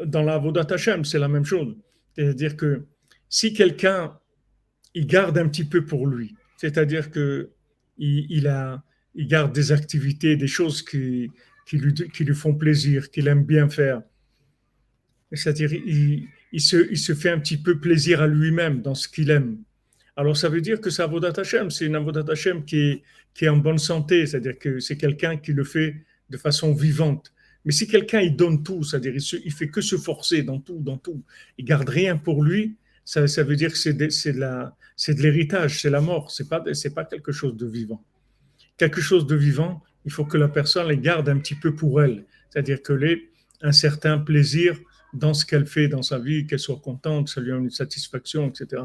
dans la Hashem, c'est la même chose. C'est-à-dire que si quelqu'un il garde un petit peu pour lui. C'est-à-dire que il, il garde des activités, des choses qui, qui, lui, qui lui font plaisir, qu'il aime bien faire. C'est-à-dire, il, il, se, il se fait un petit peu plaisir à lui-même dans ce qu'il aime. Alors, ça veut dire que sa Avodat Hashem, c'est une Avodat Hashem qui est, qui est en bonne santé, c'est-à-dire que c'est quelqu'un qui le fait de façon vivante. Mais si quelqu'un il donne tout, c'est-à-dire il, il fait que se forcer dans tout, dans tout, il garde rien pour lui, ça, ça veut dire que c'est de, de, l'héritage, c'est la mort, c'est pas, pas quelque chose de vivant. Quelque chose de vivant, il faut que la personne les garde un petit peu pour elle, c'est-à-dire que les, un certain plaisir dans ce qu'elle fait dans sa vie, qu'elle soit contente, que ça lui donne une satisfaction, etc.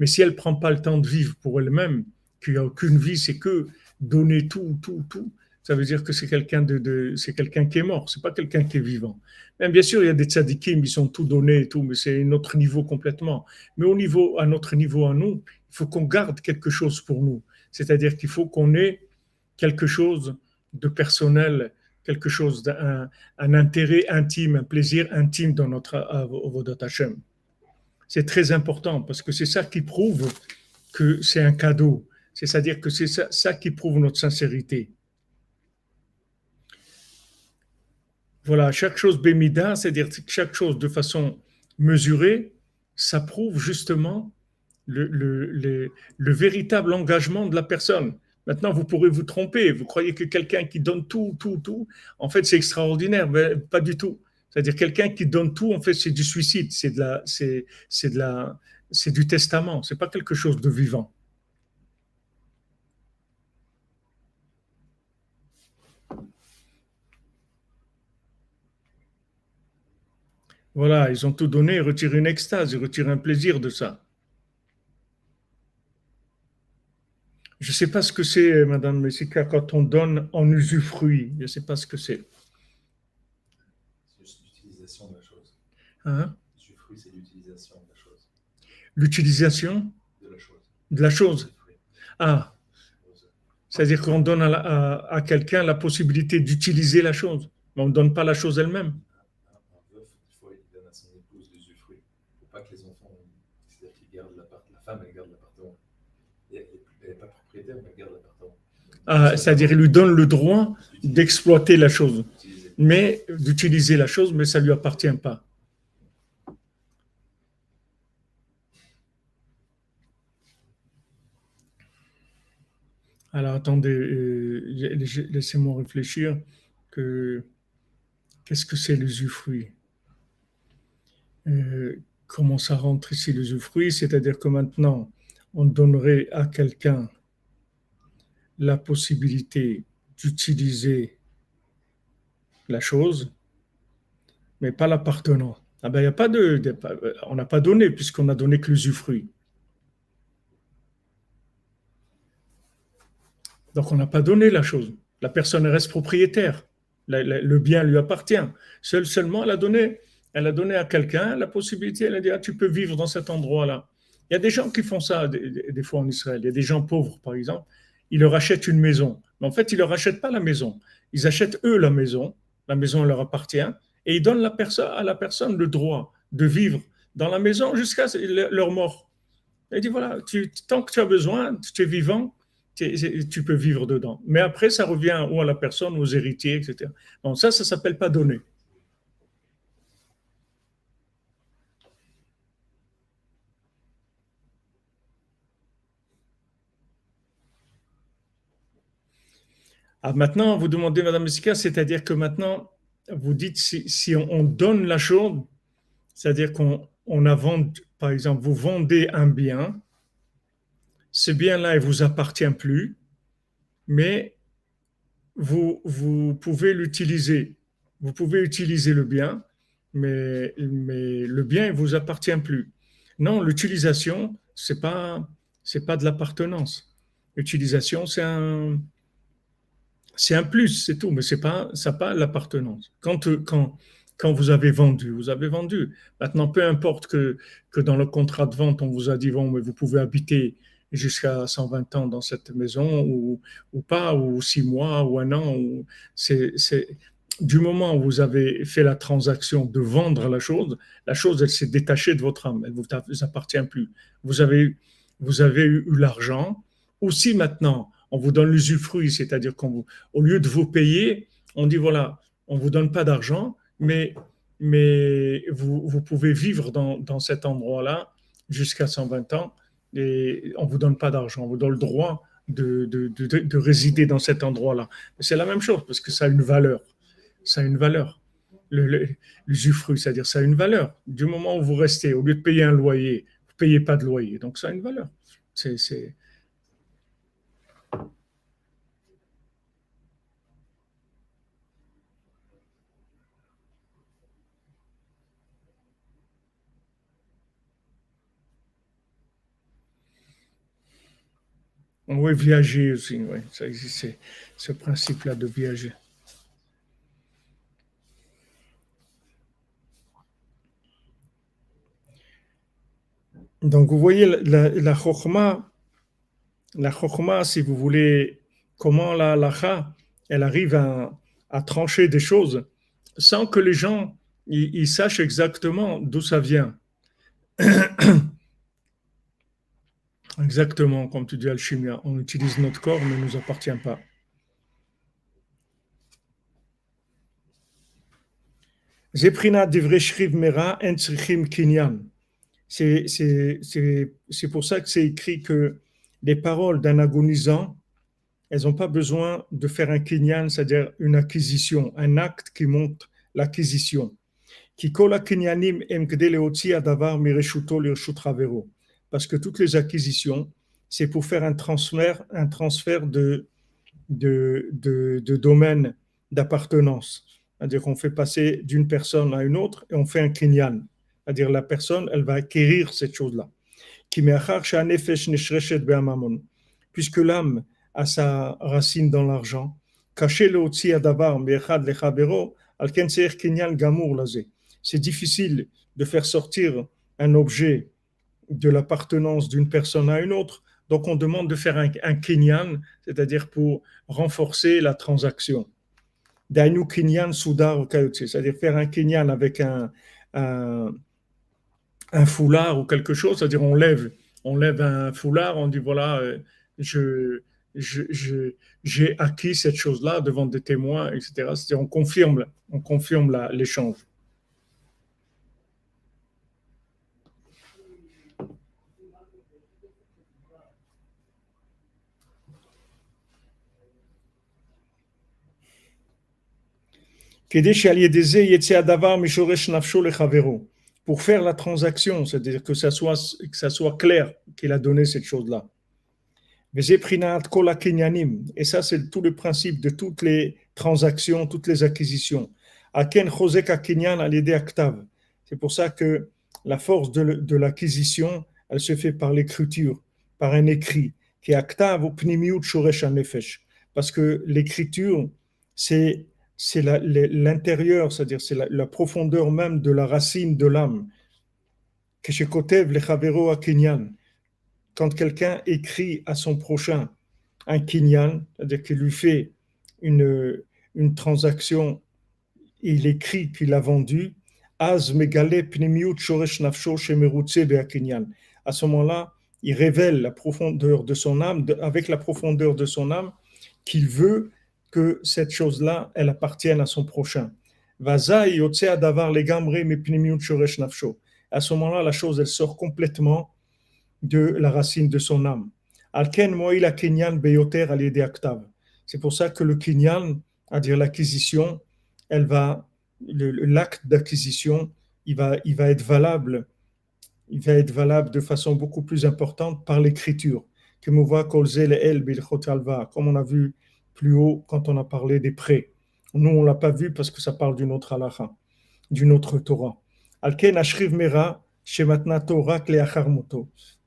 Mais si elle prend pas le temps de vivre pour elle-même, qu'il n'y a aucune vie, c'est que donner tout, tout, tout, ça veut dire que c'est quelqu'un de, c'est quelqu'un qui est mort, c'est pas quelqu'un qui est vivant. Même bien sûr, il y a des tzadikim, ils sont tout donnés et tout, mais c'est un autre niveau complètement. Mais au niveau, à notre niveau à nous, il faut qu'on garde quelque chose pour nous. C'est-à-dire qu'il faut qu'on ait quelque chose de personnel, quelque chose d'un un intérêt intime, un plaisir intime dans notre Avodat Hashem. C'est très important parce que c'est ça qui prouve que c'est un cadeau. C'est-à-dire que c'est ça, qui prouve notre sincérité. Voilà, chaque chose bémida, c'est-à-dire chaque chose de façon mesurée, ça prouve justement le, le, le, le, véritable engagement de la personne. Maintenant, vous pourrez vous tromper. Vous croyez que quelqu'un qui donne tout, tout, tout, en fait, c'est extraordinaire. Mais pas du tout. C'est-à-dire quelqu'un qui donne tout, en fait, c'est du suicide, c'est de la, c'est, c'est de la, c'est du testament. C'est pas quelque chose de vivant. Voilà, ils ont tout donné, ils retirent une extase, ils retirent un plaisir de ça. Je ne sais pas ce que c'est, Madame Messika, quand on donne en usufruit. Je ne sais pas ce que c'est. C'est l'utilisation de la chose. Hein? Usufruit, c'est l'utilisation de la chose. L'utilisation? De la chose. de la chose. Usufruit. Ah, c'est-à-dire qu'on donne à, la- à- à quelqu'un la possibilité d'utiliser la chose, mais on ne donne pas la chose elle-même. Un, un veuf, il faut il donne à son épouse l'usufruit. Il ne faut pas que les enfants, c'est-à-dire qu'ils gardent l'appartement. La femme, elle garde l'appartement. Et Elle n'est pas Ah, c'est-à-dire il lui donne le droit d'exploiter la chose, mais d'utiliser la chose, mais ça ne lui appartient pas. Alors attendez, euh, laissez-moi réfléchir que qu'est-ce que c'est l'usufruit? Euh, Comment ça rentre ici l'usufruit? C'est-à-dire que maintenant, on donnerait à quelqu'un la possibilité d'utiliser la chose, mais pas l'appartenant. Ah ben, y a pas de, de- on n'a pas donné puisqu'on a donné que l'usufruit. Donc on n'a pas donné la chose. La personne reste propriétaire. Le bien lui appartient. Seul, seulement, elle a donné, elle a donné à quelqu'un la possibilité. Elle a dit ah, tu peux vivre dans cet endroit-là. Il y a des gens qui font ça des fois en Israël. Il y a des gens pauvres, par exemple. Ils leur achètent une maison. Mais en fait, ils leur achètent pas la maison. Ils achètent eux la maison. La maison leur appartient. Et ils donnent la à la personne le droit de vivre dans la maison jusqu'à leur mort. Il dit voilà, tu- tant que tu as besoin, tu es vivant, tu, peux vivre dedans. Mais après, ça revient ou à la personne, aux héritiers, etc. Donc ça, ça s'appelle pas donner. Ah, maintenant, vous demandez, Madame Messika, c'est-à-dire que maintenant, vous dites si, on, on donne la chose, c'est-à-dire qu'on on a vendu, par exemple, vous vendez un bien, ce bien-là, il vous appartient plus, mais vous, vous pouvez l'utiliser. Vous pouvez utiliser le bien, mais, mais le bien, il vous appartient plus. Non, l'utilisation, c'est pas, c'est pas de l'appartenance. L'utilisation, c'est un, c'est un plus, c'est tout, mais c'est pas, ça pas l'appartenance. Quand, quand, quand vous avez vendu, vous avez vendu. Maintenant, peu importe que, que dans le contrat de vente, on vous a dit, bon, mais vous pouvez habiter jusqu'à 120 ans dans cette maison ou, ou pas, ou six mois, ou un an. Ou, c'est, c'est, du moment où vous avez fait la transaction de vendre la chose, la chose, elle s'est détachée de votre âme, elle ne vous appartient plus. Vous avez, vous avez eu, l'argent, ou si maintenant on vous donne l'usufruit, c'est-à-dire qu'au lieu de vous payer, on dit voilà, on vous donne pas d'argent, mais, vous, pouvez vivre dans, cet endroit-là jusqu'à 120 ans et on vous donne pas d'argent, on vous donne le droit de résider dans cet endroit-là. C'est la même chose parce que ça a une valeur. Ça a une valeur. L'usufruit, c'est-à-dire ça a une valeur. Du moment où vous restez, au lieu de payer un loyer, vous ne payez pas de loyer. Donc ça a une valeur. C'est Oui, viager aussi, oui. Ça existe, ce principe-là de viager. Donc, vous voyez, la, la la chokma, si vous voulez, comment la lacha, elle arrive à, à, trancher des choses sans que les gens ils sachent exactement d'où ça vient. Exactement, comme tu dis, alchimia. On utilise notre corps, mais ne nous appartient pas. Zeprina mera kinyan. C'est pour ça que c'est écrit que les paroles d'un agonisant, elles n'ont pas besoin de faire un kinyan, c'est-à-dire une acquisition, un acte qui montre l'acquisition. Qui kinyanim em adavar mireshuto parce que toutes les acquisitions, c'est pour faire un transfert, un transfert de, de, de, domaine d'appartenance. C'est-à-dire qu'on fait passer d'une personne à une autre et on fait un kinyan. C'est-à-dire la personne, elle va acquérir cette chose-là. Puisque l'âme a sa racine dans l'argent, c'est difficile de faire sortir un objet de l'appartenance d'une personne à une autre. Donc, on demande de faire un, un kinyan, c'est-à-dire pour renforcer la transaction. Dainu kinyan sudar c'est-à-dire faire un kinyan avec un, un, foulard ou quelque chose, c'est-à-dire on lève, on lève un foulard, on dit voilà, euh, je, j'ai acquis cette chose-là devant des témoins, etc. C'est-à-dire on confirme, on confirme l'échange. Pour faire la transaction, c'est-à-dire que ça soit, que ça soit clair qu'il a donné cette chose-là. Et ça, c'est tout le principe de toutes les transactions, toutes les acquisitions. C'est pour ça que la force de, l'acquisition, elle se fait par l'écriture, par un écrit, qui est Parce que l'écriture, c'est c'est l'intérieur, c'est-à-dire c'est la, profondeur même de la racine de l'âme. Quand quelqu'un écrit à son prochain un kinyan, c'est-à-dire qu'il lui fait une, une transaction, il écrit qu'il a vendu, à ce moment-là, il révèle la profondeur de son âme, avec la profondeur de son âme, qu'il veut que cette chose-là, elle appartienne à son prochain. À ce moment-là, la chose, elle sort complètement de la racine de son âme. C'est pour ça que le kinyan, c'est-à-dire l'acquisition, elle va, l'acte d'acquisition, il va, il va être valable, il va être valable de façon beaucoup plus importante par l'écriture. Comme on a vu plus haut quand on a parlé des prêts. Nous, on ne l'a pas vu parce que ça parle d'une autre halakha, d'une autre Torah. Alken ashriv mera Torah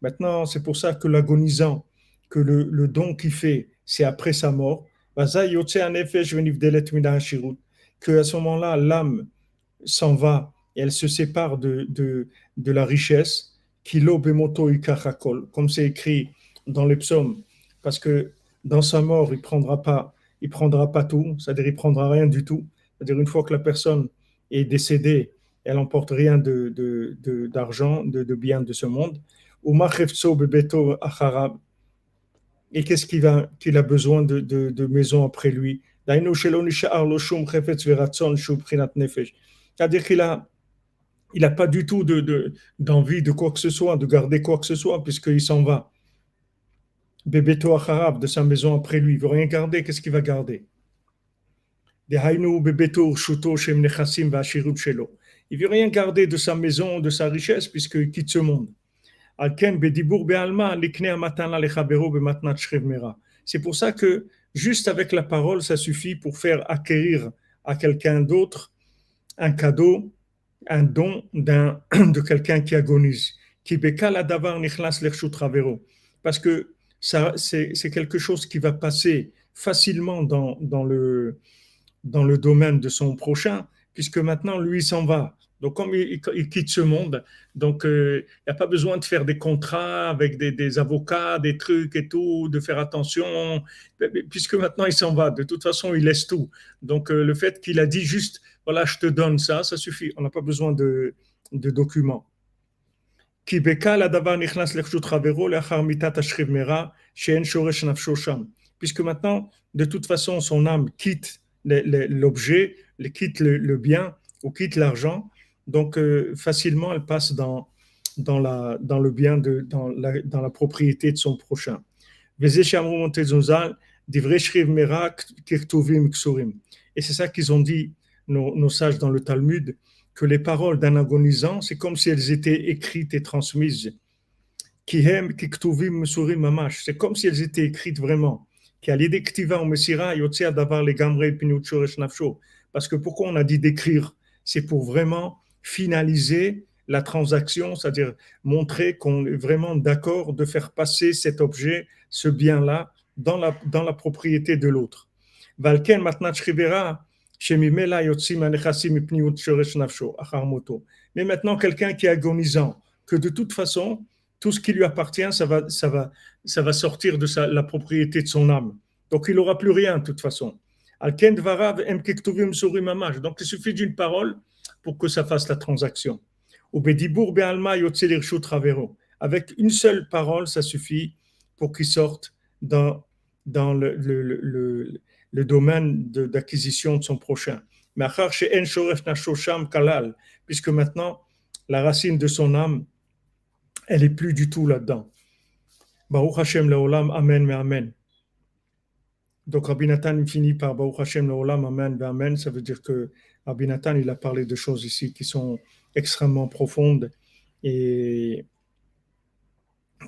Maintenant, c'est pour ça que l'agonisant, que le, don qu'il fait, c'est après sa mort. Que à ce moment-là, l'âme s'en va et elle se sépare de, de, la richesse. Comme c'est écrit dans les psaumes. Parce que dans sa mort, il prendra pas, prendra pas tout, c'est-à-dire il prendra rien du tout. C'est-à-dire une fois que la personne est décédée, elle n'emporte rien de, d'argent, de, de, biens de ce monde. Et qu'est-ce qu'il a, a besoin de, de, de maison après lui? C'est-à-dire qu'il a, il n'a pas du tout de, de, d'envie de quoi que ce soit, de garder quoi que ce soit, puisqu'il s'en va. Bebeto Acharab, de sa maison après lui, il veut rien garder, qu'est-ce qu'il va garder? Il veut rien garder de sa maison, de sa richesse, puisqu'il quitte ce monde. C'est pour ça que juste avec la parole, ça suffit pour faire acquérir à quelqu'un d'autre un cadeau, un don de quelqu'un qui agonise. Parce que c'est, quelque chose qui va passer facilement dans, le, domaine de son prochain, puisque maintenant, lui s'en va. Donc, comme il, quitte ce monde, donc euh, il n'y a pas besoin de faire des contrats avec des, avocats, des trucs et tout, de faire attention, puisque maintenant il s'en va. De toute façon, il laisse tout. Donc, euh, le fait qu'il a dit juste, voilà, je te donne ça, ça suffit. On n'a pas besoin de documents. Puisque maintenant, de toute façon, son âme quitte l'objet, quitte le bien ou quitte l'argent, donc euh, facilement elle passe dans, le bien, de, dans, la, propriété de son prochain. Et c'est ça qu'ils ont dit, nos sages dans le Talmud, que les paroles d'un agonisant, c'est comme si elles étaient écrites et transmises. C'est comme si elles étaient écrites vraiment. Parce que pourquoi on a dit d'écrire? C'est pour vraiment finaliser la transaction, c'est-à-dire montrer qu'on est vraiment d'accord de faire passer cet objet, ce bien-là, dans la, dans la propriété de l'autre. Valken maintenant mais maintenant, quelqu'un qui est agonisant, que de toute façon, tout ce qui lui appartient, ça va, ça va, ça va sortir de la propriété de son âme. Donc, il n'aura plus rien de toute façon. Donc, il suffit d'une parole pour que ça fasse la transaction. Avec une seule parole, ça suffit pour qu'il sorte dans, dans le, le domaine d'acquisition de, son prochain. Puisque maintenant, la racine de son âme, elle est plus du tout là-dedans. Baruch Hashem Leolam, Amen, mais Amen. Donc Rabbi Nathan finit par Baruch Hashem Leolam, Amen, Amen. Ça veut dire que Rabbi Nathan, il a parlé de choses ici qui sont extrêmement profondes et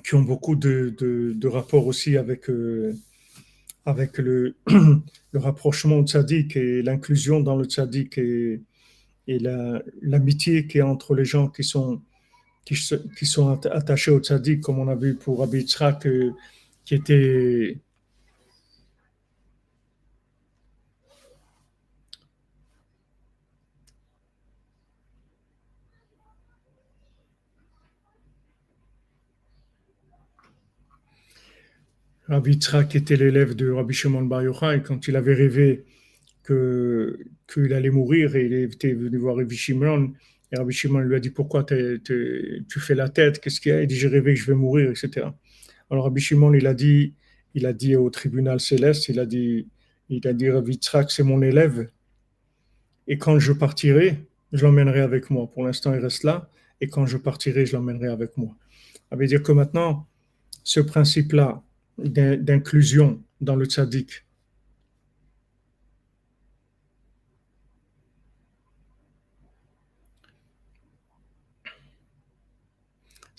qui ont beaucoup de, de, de rapports aussi avec, euh, avec le, le rapprochement au tzaddik et l'inclusion dans le tzaddik et, et l'amitié qui est entre les gens qui sont, qui, sont attachés au tzaddik, comme on a vu pour Rabbi Yitzhak, euh, qui était Rabbi Tzrak était l'élève de Rabbi Shimon Bar Yochai. Quand il avait rêvé que qu'il allait mourir et il était venu voir Rabbi Shimon et Rabbi Shimon lui a dit pourquoi tu fais la tête? Qu'est-ce qu'il y a? Il dit j'ai rêvé que je vais mourir etc alors Rabbi Shimon il a dit il a dit au tribunal céleste il a dit il a dit Rabbi c'est mon élève. Et quand je partirai je l'emmènerai avec moi. Pour l'instant il reste là. Et quand je partirai je l'emmènerai avec moi. Ça veut dire que maintenant ce principe là d'inclusion dans le tzaddik.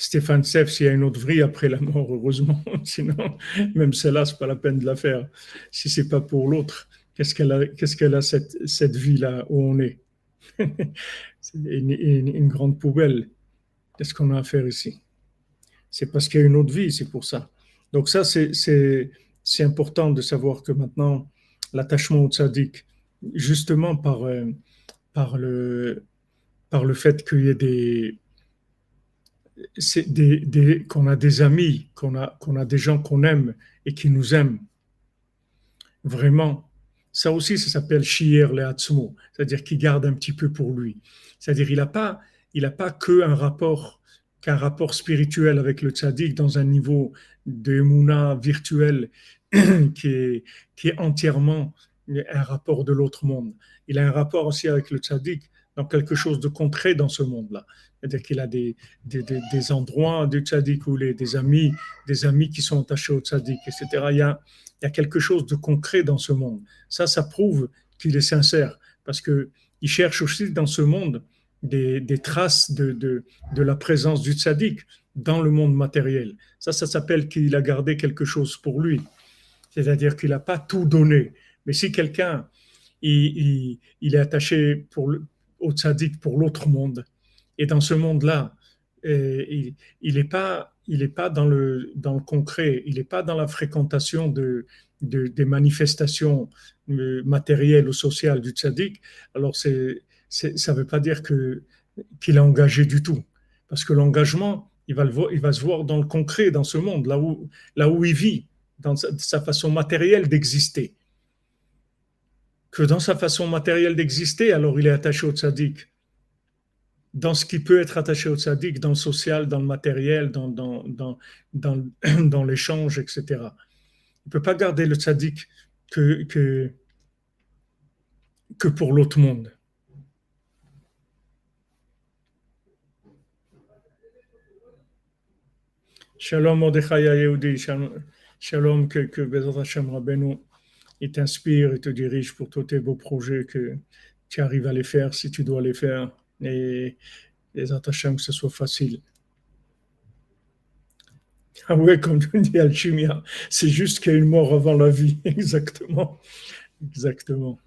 Stéphane Seff, s'il y a une autre vie après la mort, heureusement. Sinon, même celle-là, c'est pas la peine de la faire. Si c'est pas pour l'autre, qu'est-ce qu'elle a, qu'est-ce a cette, cette vie-là où on est? Une, une, grande poubelle. Qu'est-ce qu'on a à faire ici? C'est parce qu'il y a une autre vie, c'est pour ça. Donc ça, c'est important de savoir que maintenant, l'attachement au tzaddik, justement par, euh, par, le, par le fait qu'il y ait des, des, des qu'on a des amis, qu'on a, qu'on a des gens qu'on aime et qui nous aiment, vraiment, ça aussi, ça s'appelle shier le c'est-à-dire qu'il garde un petit peu pour lui. C'est-à-dire il n'a pas, il a pas que un rapport qu'un rapport spirituel avec le tzaddik dans un niveau de mouna virtuel qui est, entièrement un rapport de l'autre monde. Il a un rapport aussi avec le tzaddik dans quelque chose de concret dans ce monde-là. C'est-à-dire qu'il a des, des, endroits du tzaddik les, des amis, des amis qui sont attachés au tzaddik, etc. Il y, a, il y a quelque chose de concret dans ce monde. Ça, ça prouve qu'il est sincère parce qu'il cherche aussi dans ce monde des, traces de, de, la présence du tzaddik dans le monde matériel. Ça, ça s'appelle qu'il a gardé quelque chose pour lui. C'est-à-dire qu'il n'a pas tout donné. Mais si quelqu'un il, il, est attaché pour au tzaddik pour l'autre monde, et dans ce monde-là, euh, il n'est pas, il est pas dans, le, dans le concret, il n'est pas dans la fréquentation de, de des manifestations euh, matérielles ou sociales du tzaddik, alors c'est, ça ne veut pas dire qu'il est engagé du tout. Parce que l'engagement, il va, se voir dans le concret, dans ce monde, là où, il vit, dans sa, façon matérielle d'exister. Que dans sa façon matérielle d'exister, alors il est attaché au tzaddik. Dans ce qui peut être attaché au tzaddik, dans le social, dans le matériel, dans, l'échange, etc. Il ne peut pas garder le tzaddik que pour l'autre monde. Shalom Mordechai Yehudi, shalom, que, que Hashem Rabbeinu il t'inspire et te dirige pour tous tes beaux projets que tu arrives à les faire si tu dois les faire et les Hashem que ce soit facile. Ah ouais, comme tu dis Alchimia, c'est juste qu'il y a une mort avant la vie, exactement. Exactement.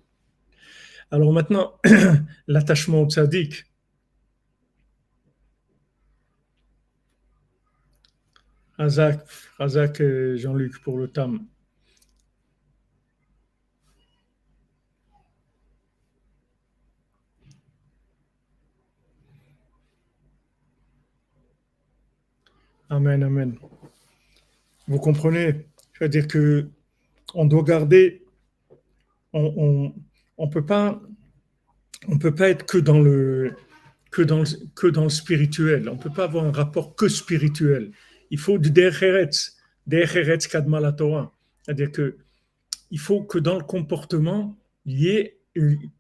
Alors maintenant, l'attachement au tzaddik, Razak, Razak Jean-Luc pour le TAM. Amen, amen. Vous comprenez? C'est-à-dire que on doit garder, on, on, peut pas, on peut pas être que dans le que dans que dans le spirituel. On peut pas avoir un rapport que spirituel il faut du decheretz, decheretz kadma la Torah. C'est-à-dire que il faut que dans le comportement, il y ait, il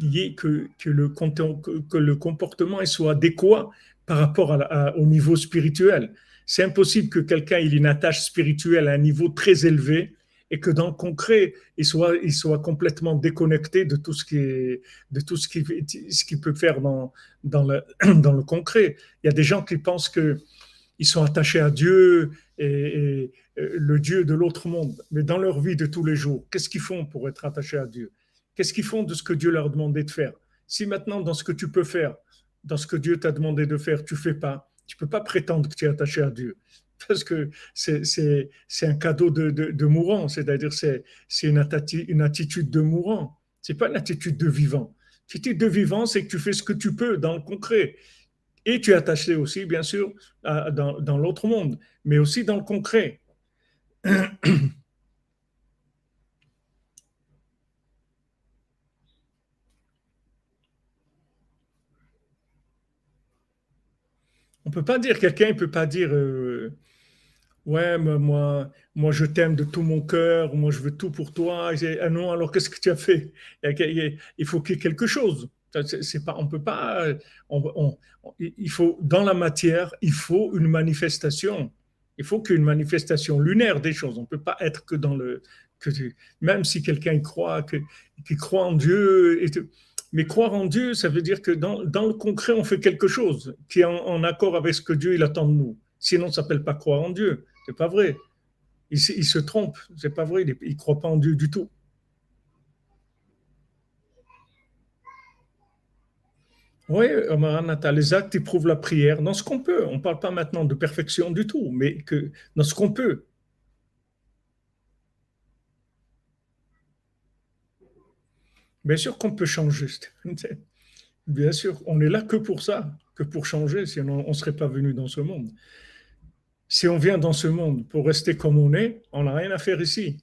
y ait que, que, le, que, le comportement soit adéquat par rapport au niveau spirituel. C'est impossible que quelqu'un ait une attache spirituelle à un niveau très élevé et que dans le concret, il soit, il soit complètement déconnecté de tout ce qui, de tout ce qui, ce qui peut faire dans, dans, le, dans le concret. Il y a des gens qui pensent que ils sont attachés à Dieu et, le Dieu de l'autre monde. Mais dans leur vie de tous les jours, qu'est-ce qu'ils font pour être attachés à Dieu? Qu'est-ce qu'ils font de ce que Dieu leur a demandé de faire? Si maintenant, dans ce que tu peux faire, dans ce que Dieu t'a demandé de faire, tu fais pas, tu peux pas prétendre que tu es attaché à Dieu. Parce que c'est un cadeau de, mourant, c'est-à-dire c'est une, une attitude de mourant. C'est pas une attitude de vivant. L'attitude de vivant, c'est que tu fais ce que tu peux dans le concret. Et tu es attaché aussi, bien sûr, dans, l'autre monde, mais aussi dans le concret. On peut pas dire, quelqu'un ne peut pas dire, euh, ouais, moi, moi je t'aime de tout mon cœur, moi je veux tout pour toi. Ah non, alors qu'est-ce que tu as fait? Il faut qu'il y ait quelque chose. On peut pas, il faut, dans la matière, il faut une manifestation. Il faut qu'une manifestation lunaire des choses. On ne peut pas être que dans le, que, même si quelqu'un croit, que, qui croit en Dieu, mais croire en Dieu, ça veut dire que dans, dans, le concret, on fait quelque chose qui est en, accord avec ce que Dieu il attend de nous. Sinon, ça s'appelle pas croire en Dieu. C'est pas vrai. Il, il se trompe. C'est pas vrai. Il ne croit pas en Dieu du tout. Oui, les actes prouvent la prière dans ce qu'on peut. On ne parle pas maintenant de perfection du tout, mais que dans ce qu'on peut. Bien sûr qu'on peut changer. Bien sûr, on est là que pour ça, que pour changer, sinon on ne serait pas venu dans ce monde. Si on vient dans ce monde pour rester comme on est, on n'a rien à faire ici.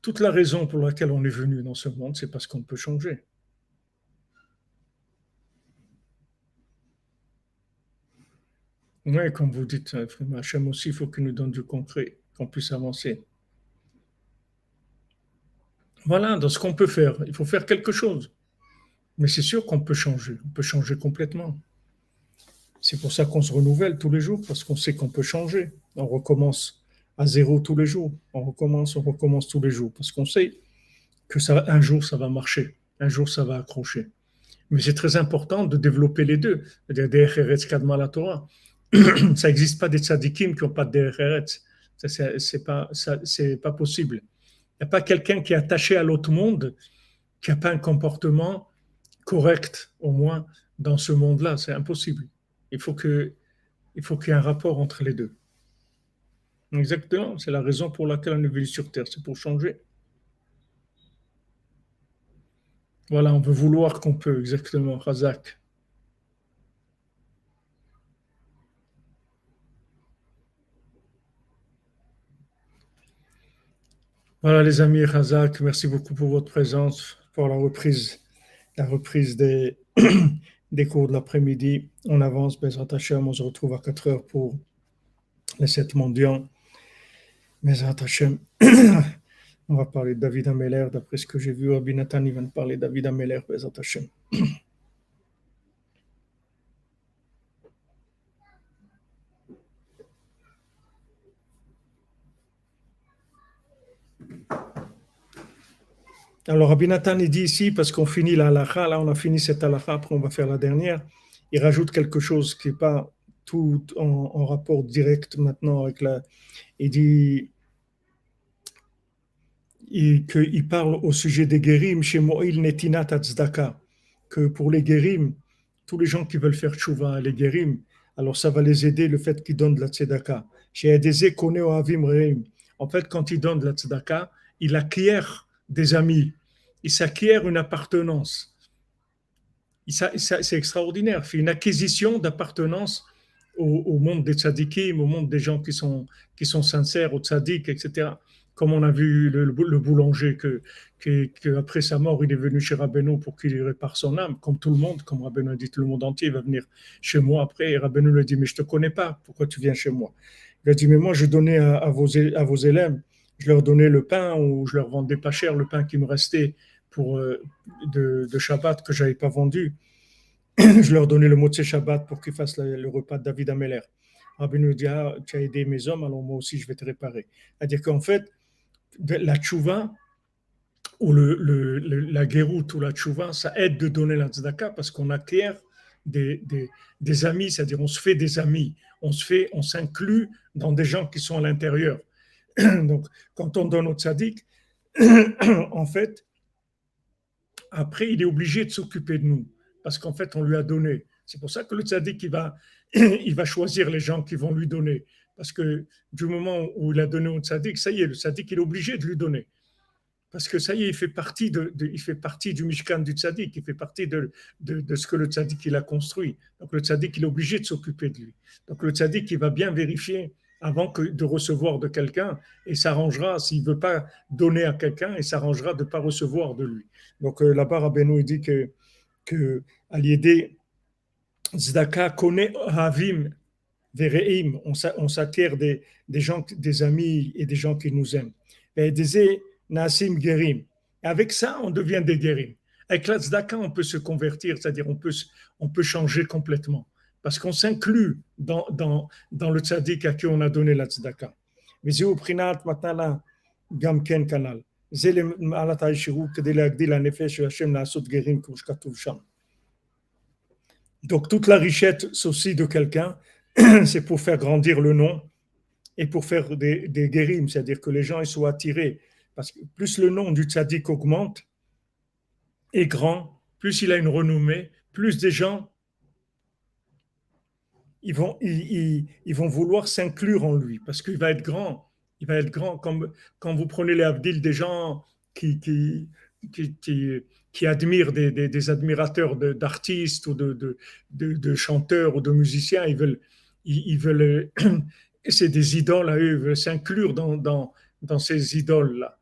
Toute la raison pour laquelle on est venu dans ce monde, c'est parce qu'on peut changer. Oui, comme vous dites, euh, Hachem aussi, il faut qu'il nous donne du concret, qu'on puisse avancer. Voilà, dans ce qu'on peut faire, il faut faire quelque chose. Mais c'est sûr qu'on peut changer, on peut changer complètement. C'est pour ça qu'on se renouvelle tous les jours, parce qu'on sait qu'on peut changer. On recommence à zéro tous les jours. On recommence, on recommence tous les jours, parce qu'on sait que ça, un jour ça va marcher, un jour ça va accrocher. Mais c'est très important de développer les deux, c'est-à-dire des Kadma la Torah. ça n'existe pas des tzadikim qui n'ont pas de DRRS. C'est pas, pas possible. Il n'y a pas quelqu'un qui est attaché à l'autre monde qui n'a pas un comportement correct, au moins, dans ce monde-là. C'est impossible. Il faut qu'il y ait un rapport entre les deux. Exactement. C'est la raison pour laquelle on est venu sur Terre. C'est pour changer. Voilà, on veut vouloir qu'on peut, exactement, Razak. Voilà les amis Razak, merci beaucoup pour votre présence, pour la reprise, la reprise des, des cours de l'après-midi. On avance, Bezrat Hashem, on se retrouve à 4 heures pour les 7 mondiaux. Bezrat Hashem, on va parler de David Ameller, d'après ce que j'ai vu, Rabbi Nathan, il va nous parler de David Ameller, Bezrat Hashem. Alors, Rabbi il dit ici, parce qu'on finit la halakha, là, on a fini cette halakha, après on va faire la dernière. Il rajoute quelque chose qui n'est pas tout en, rapport direct maintenant avec la. Il dit qu'il parle au sujet des guérim chez Moïl Netinat Tzedaka, que pour les guérim, tous les gens qui veulent faire tchouva, les guérim, alors ça va les aider le fait qu'ils donnent de la tzedaka. Chez Adeze Avim En fait, quand ils donnent de la tzedaka, il acquiert des amis, il s'acquiert une appartenance. C'est extraordinaire, fait une acquisition d'appartenance au, monde des tzadikim, au monde des gens qui sont, qui sont sincères, aux tzadiks, etc. Comme on a vu le, boulanger que, après sa mort, il est venu chez Rabbeinu pour qu'il répare son âme, comme tout le monde, comme Rabbeinu a dit, tout le monde entier va venir chez moi après. Et Rabbeinu lui dit, mais je te connais pas, pourquoi tu viens chez moi? Il a dit, mais moi je donnais à vos élèves je leur donnais le pain ou je leur vendais pas cher le pain qui me restait pour, euh, de, Shabbat que j'avais pas vendu. je leur donnais le mot de Shabbat pour qu'ils fassent le, repas de David Ameller. Rabbi nous dit ah, Tu as aidé mes hommes, alors moi aussi je vais te réparer. C'est-à-dire qu'en fait, la tchouva ou la guéroute ou la tchouva, ça aide de donner la tzedaka parce qu'on acquiert des, des, amis, c'est-à-dire on se fait des amis, on s'inclut dans des gens qui sont à l'intérieur. Donc, quand on donne au tzaddik, en fait, après, il est obligé de s'occuper de nous, parce qu'en fait, on lui a donné. C'est pour ça que le tzaddik, il va, il va choisir les gens qui vont lui donner. Parce que du moment où il a donné au tzaddik, ça y est, le tzaddik, il est obligé de lui donner. Parce que ça y est, il fait partie, de, il fait partie du Mishkan du tzaddik, il fait partie de, de, ce que le tzaddik il a construit. Donc le tzaddik, il est obligé de s'occuper de lui. Donc le tzaddik, il va bien vérifier avant que de recevoir de quelqu'un et s'arrangera, s'il veut pas donner à quelqu'un, il s'arrangera de ne pas recevoir de lui. Donc euh, là-bas, Rabbeinu dit que, que Aliédé Zdaka connaît Havim Vereim, on s'acquiert des, des gens, des amis et des gens qui nous aiment. Et des Nasim Gerim. Avec ça, on devient des Gerim. Avec la Zdaka, on peut se convertir, c'est-à-dire on peut, on peut changer complètement parce qu'on s'inclut dans, le tzaddik à qui on a donné la tzedaka. Mais au prinat maintenant gam ken kanal. C'est le malat aïshirou que de l'agdi la nefesh Hashem la sot gerim kushkatuv sham. Donc toute la richesse aussi de quelqu'un, c'est pour faire grandir le nom et pour faire des, des c'est-à-dire que les gens ils soient attirés. Parce que plus le nom du tzaddik augmente et grand, plus il a une renommée, plus des gens ils vont, ils, vont vouloir s'inclure en lui parce qu'il va être grand. Il va être grand. Quand vous prenez les Abdil des gens qui, qui, qui, qui, admirent des, admirateurs d'artistes ou de, de, de, chanteurs ou de musiciens, ils veulent, ils, veulent c'est des idoles à eux, ils veulent s'inclure dans, dans, dans ces idoles-là.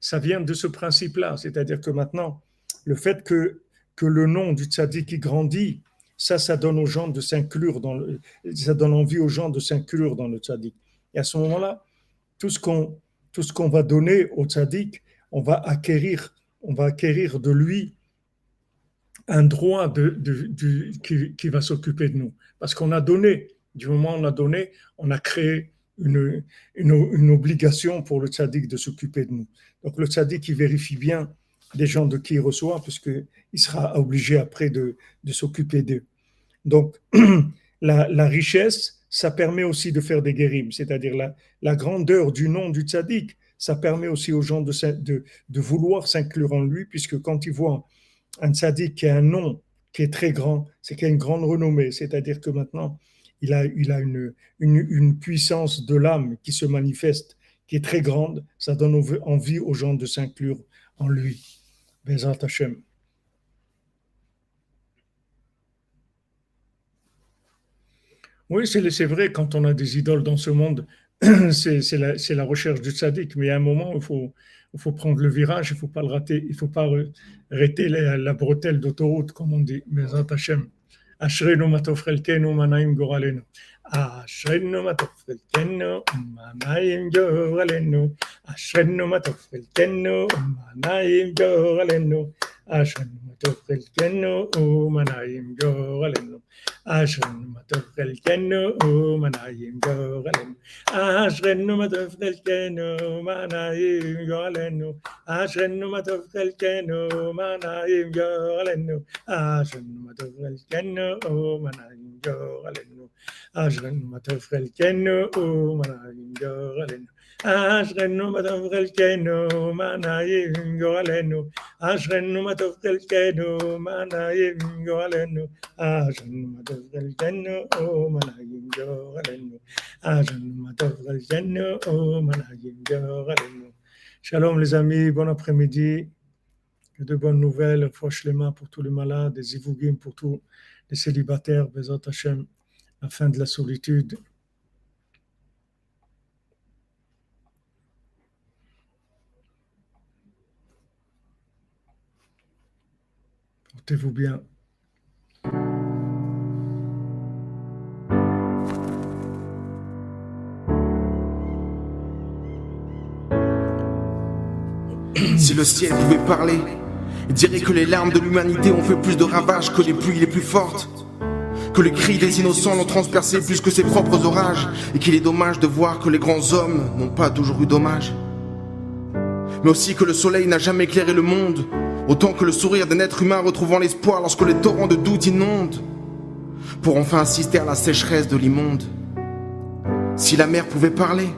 ça vient de ce principe-là, c'est-à-dire que maintenant, le fait que, que le nom du tzaddik grandit, ça, ça donne aux gens de s'inclure dans le, ça donne envie aux gens de s'inclure dans le tzaddik. Et à ce moment-là, tout ce qu'on, tout ce qu'on va donner au tzaddik, on va acquérir, on va acquérir de lui un droit de, de, qui, qui, va s'occuper de nous. Parce qu'on a donné, du moment où on a donné, on a créé une, une, une obligation pour le tzaddik de s'occuper de nous. Donc le tzaddik, il vérifie bien des gens de qui il reçoit, puisqu'il sera obligé après de, de s'occuper d'eux. Donc la, richesse, ça permet aussi de faire des guérims, c'est-à-dire la, la grandeur du nom du tzaddik, ça permet aussi aux gens de, de, vouloir s'inclure en lui, puisque quand ils voient un tzaddik qui a un nom qui est très grand, c'est qu'il a une grande renommée, c'est-à-dire que maintenant, il a, il a une, une puissance de l'âme qui se manifeste, qui est très grande, ça donne envie aux gens de s'inclure en lui. Oui, c'est vrai, quand on a des idoles dans ce monde, c'est la, la, recherche du tzaddik, mais à un moment, il faut, il faut prendre le virage, il ne faut pas le rater, il ne faut pas arrêter la, la bretelle d'autoroute, comme on dit. Bezat Hashem. אשרינו מה טוב חלקנו, מה נעים גורלנו. אשרינו מה טוב חלקנו, מה נעים גורלנו. אשרינו מה טוב חלקנו, מה נעים גורלנו. عشان ما تبقى الجنة وما نعيم جوه النوم عشان ما تبقى الجنة وما نعيم جوه النوم عشان ما تبقى الجنة وما نعيم جوه النوم عشان ما تبقى الجنة وما نعيم جوه النوم عشان ما تبقى الجنة وما نعيم جوه النوم عشان ما تبقى الجنة وما نعيم جوه النوم אשרנו מה טוב חלקנו, מה נעים גורלנו. אשרנו מה טוב חלקנו, מה נעים גורלנו. אשרנו מה טוב חלקנו, מה נעים גורלנו. אשרנו מה טוב חלקנו, מה נעים גורלנו. Shalom les amis, bon après-midi. De bonnes nouvelles, fauche les mains pour tous les malades, des ivougim pour tous les célibataires, Bezat Hashem, la fin de la solitude. Si le ciel pouvait parler, il dirait que les larmes de l'humanité ont fait plus de ravages que les pluies les plus fortes. Que les cris des innocents l'ont transpercé plus que ses propres orages. Et qu'il est dommage de voir que les grands hommes n'ont pas toujours eu dommage. Mais aussi que le soleil n'a jamais éclairé le monde Autant que le sourire d'un être humain retrouvant l'espoir lorsque les torrents de doute inondent, pour enfin assister à la sécheresse de l'immonde. Si la mer pouvait parler,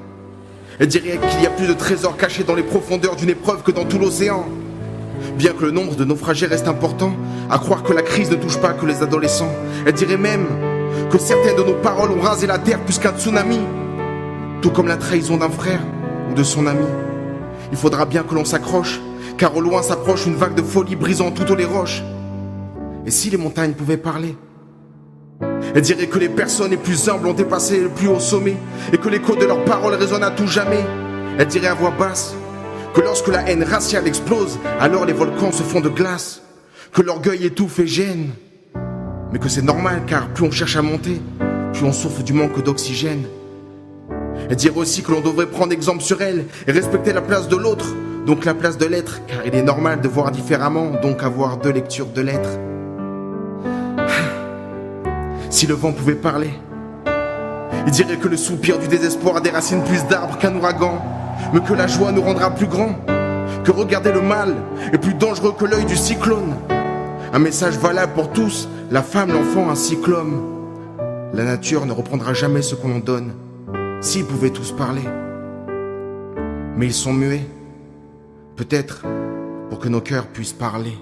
elle dirait qu'il y a plus de trésors cachés dans les profondeurs d'une épreuve que dans tout l'océan. Bien que le nombre de naufragés reste important, à croire que la crise ne touche pas que les adolescents. Elle dirait même que certaines de nos paroles ont rasé la terre plus qu'un tsunami, tout comme la trahison d'un frère ou de son ami. Il faudra bien que l'on s'accroche car au loin s'approche une vague de folie brisant toutes les roches. Et si les montagnes pouvaient parler? Elle dirait que les personnes les plus humbles ont dépassé le plus haut sommet et que l'écho de leurs paroles résonne à tout jamais. Elle dirait à voix basse que lorsque la haine raciale explose, alors les volcans se font de glace, que l'orgueil étouffe et gêne, mais que c'est normal car plus on cherche à monter, plus on souffre du manque d'oxygène. Elle dirait aussi que l'on devrait prendre exemple sur elle et respecter la place de l'autre, donc la place de l'être, car il est normal de voir différemment, donc avoir deux lectures de l'être. Si le vent pouvait parler, il dirait que le soupir du désespoir a des racines plus d'arbres qu'un ouragan, mais que la joie nous rendra plus grands, que regarder le mal est plus dangereux que l'œil du cyclone. Un message valable pour tous, la femme, l'enfant ainsi que. La nature ne reprendra jamais ce qu'on en donne, s'ils pouvaient tous parler. Mais ils sont muets peut-être pour que nos cœurs puissent parler.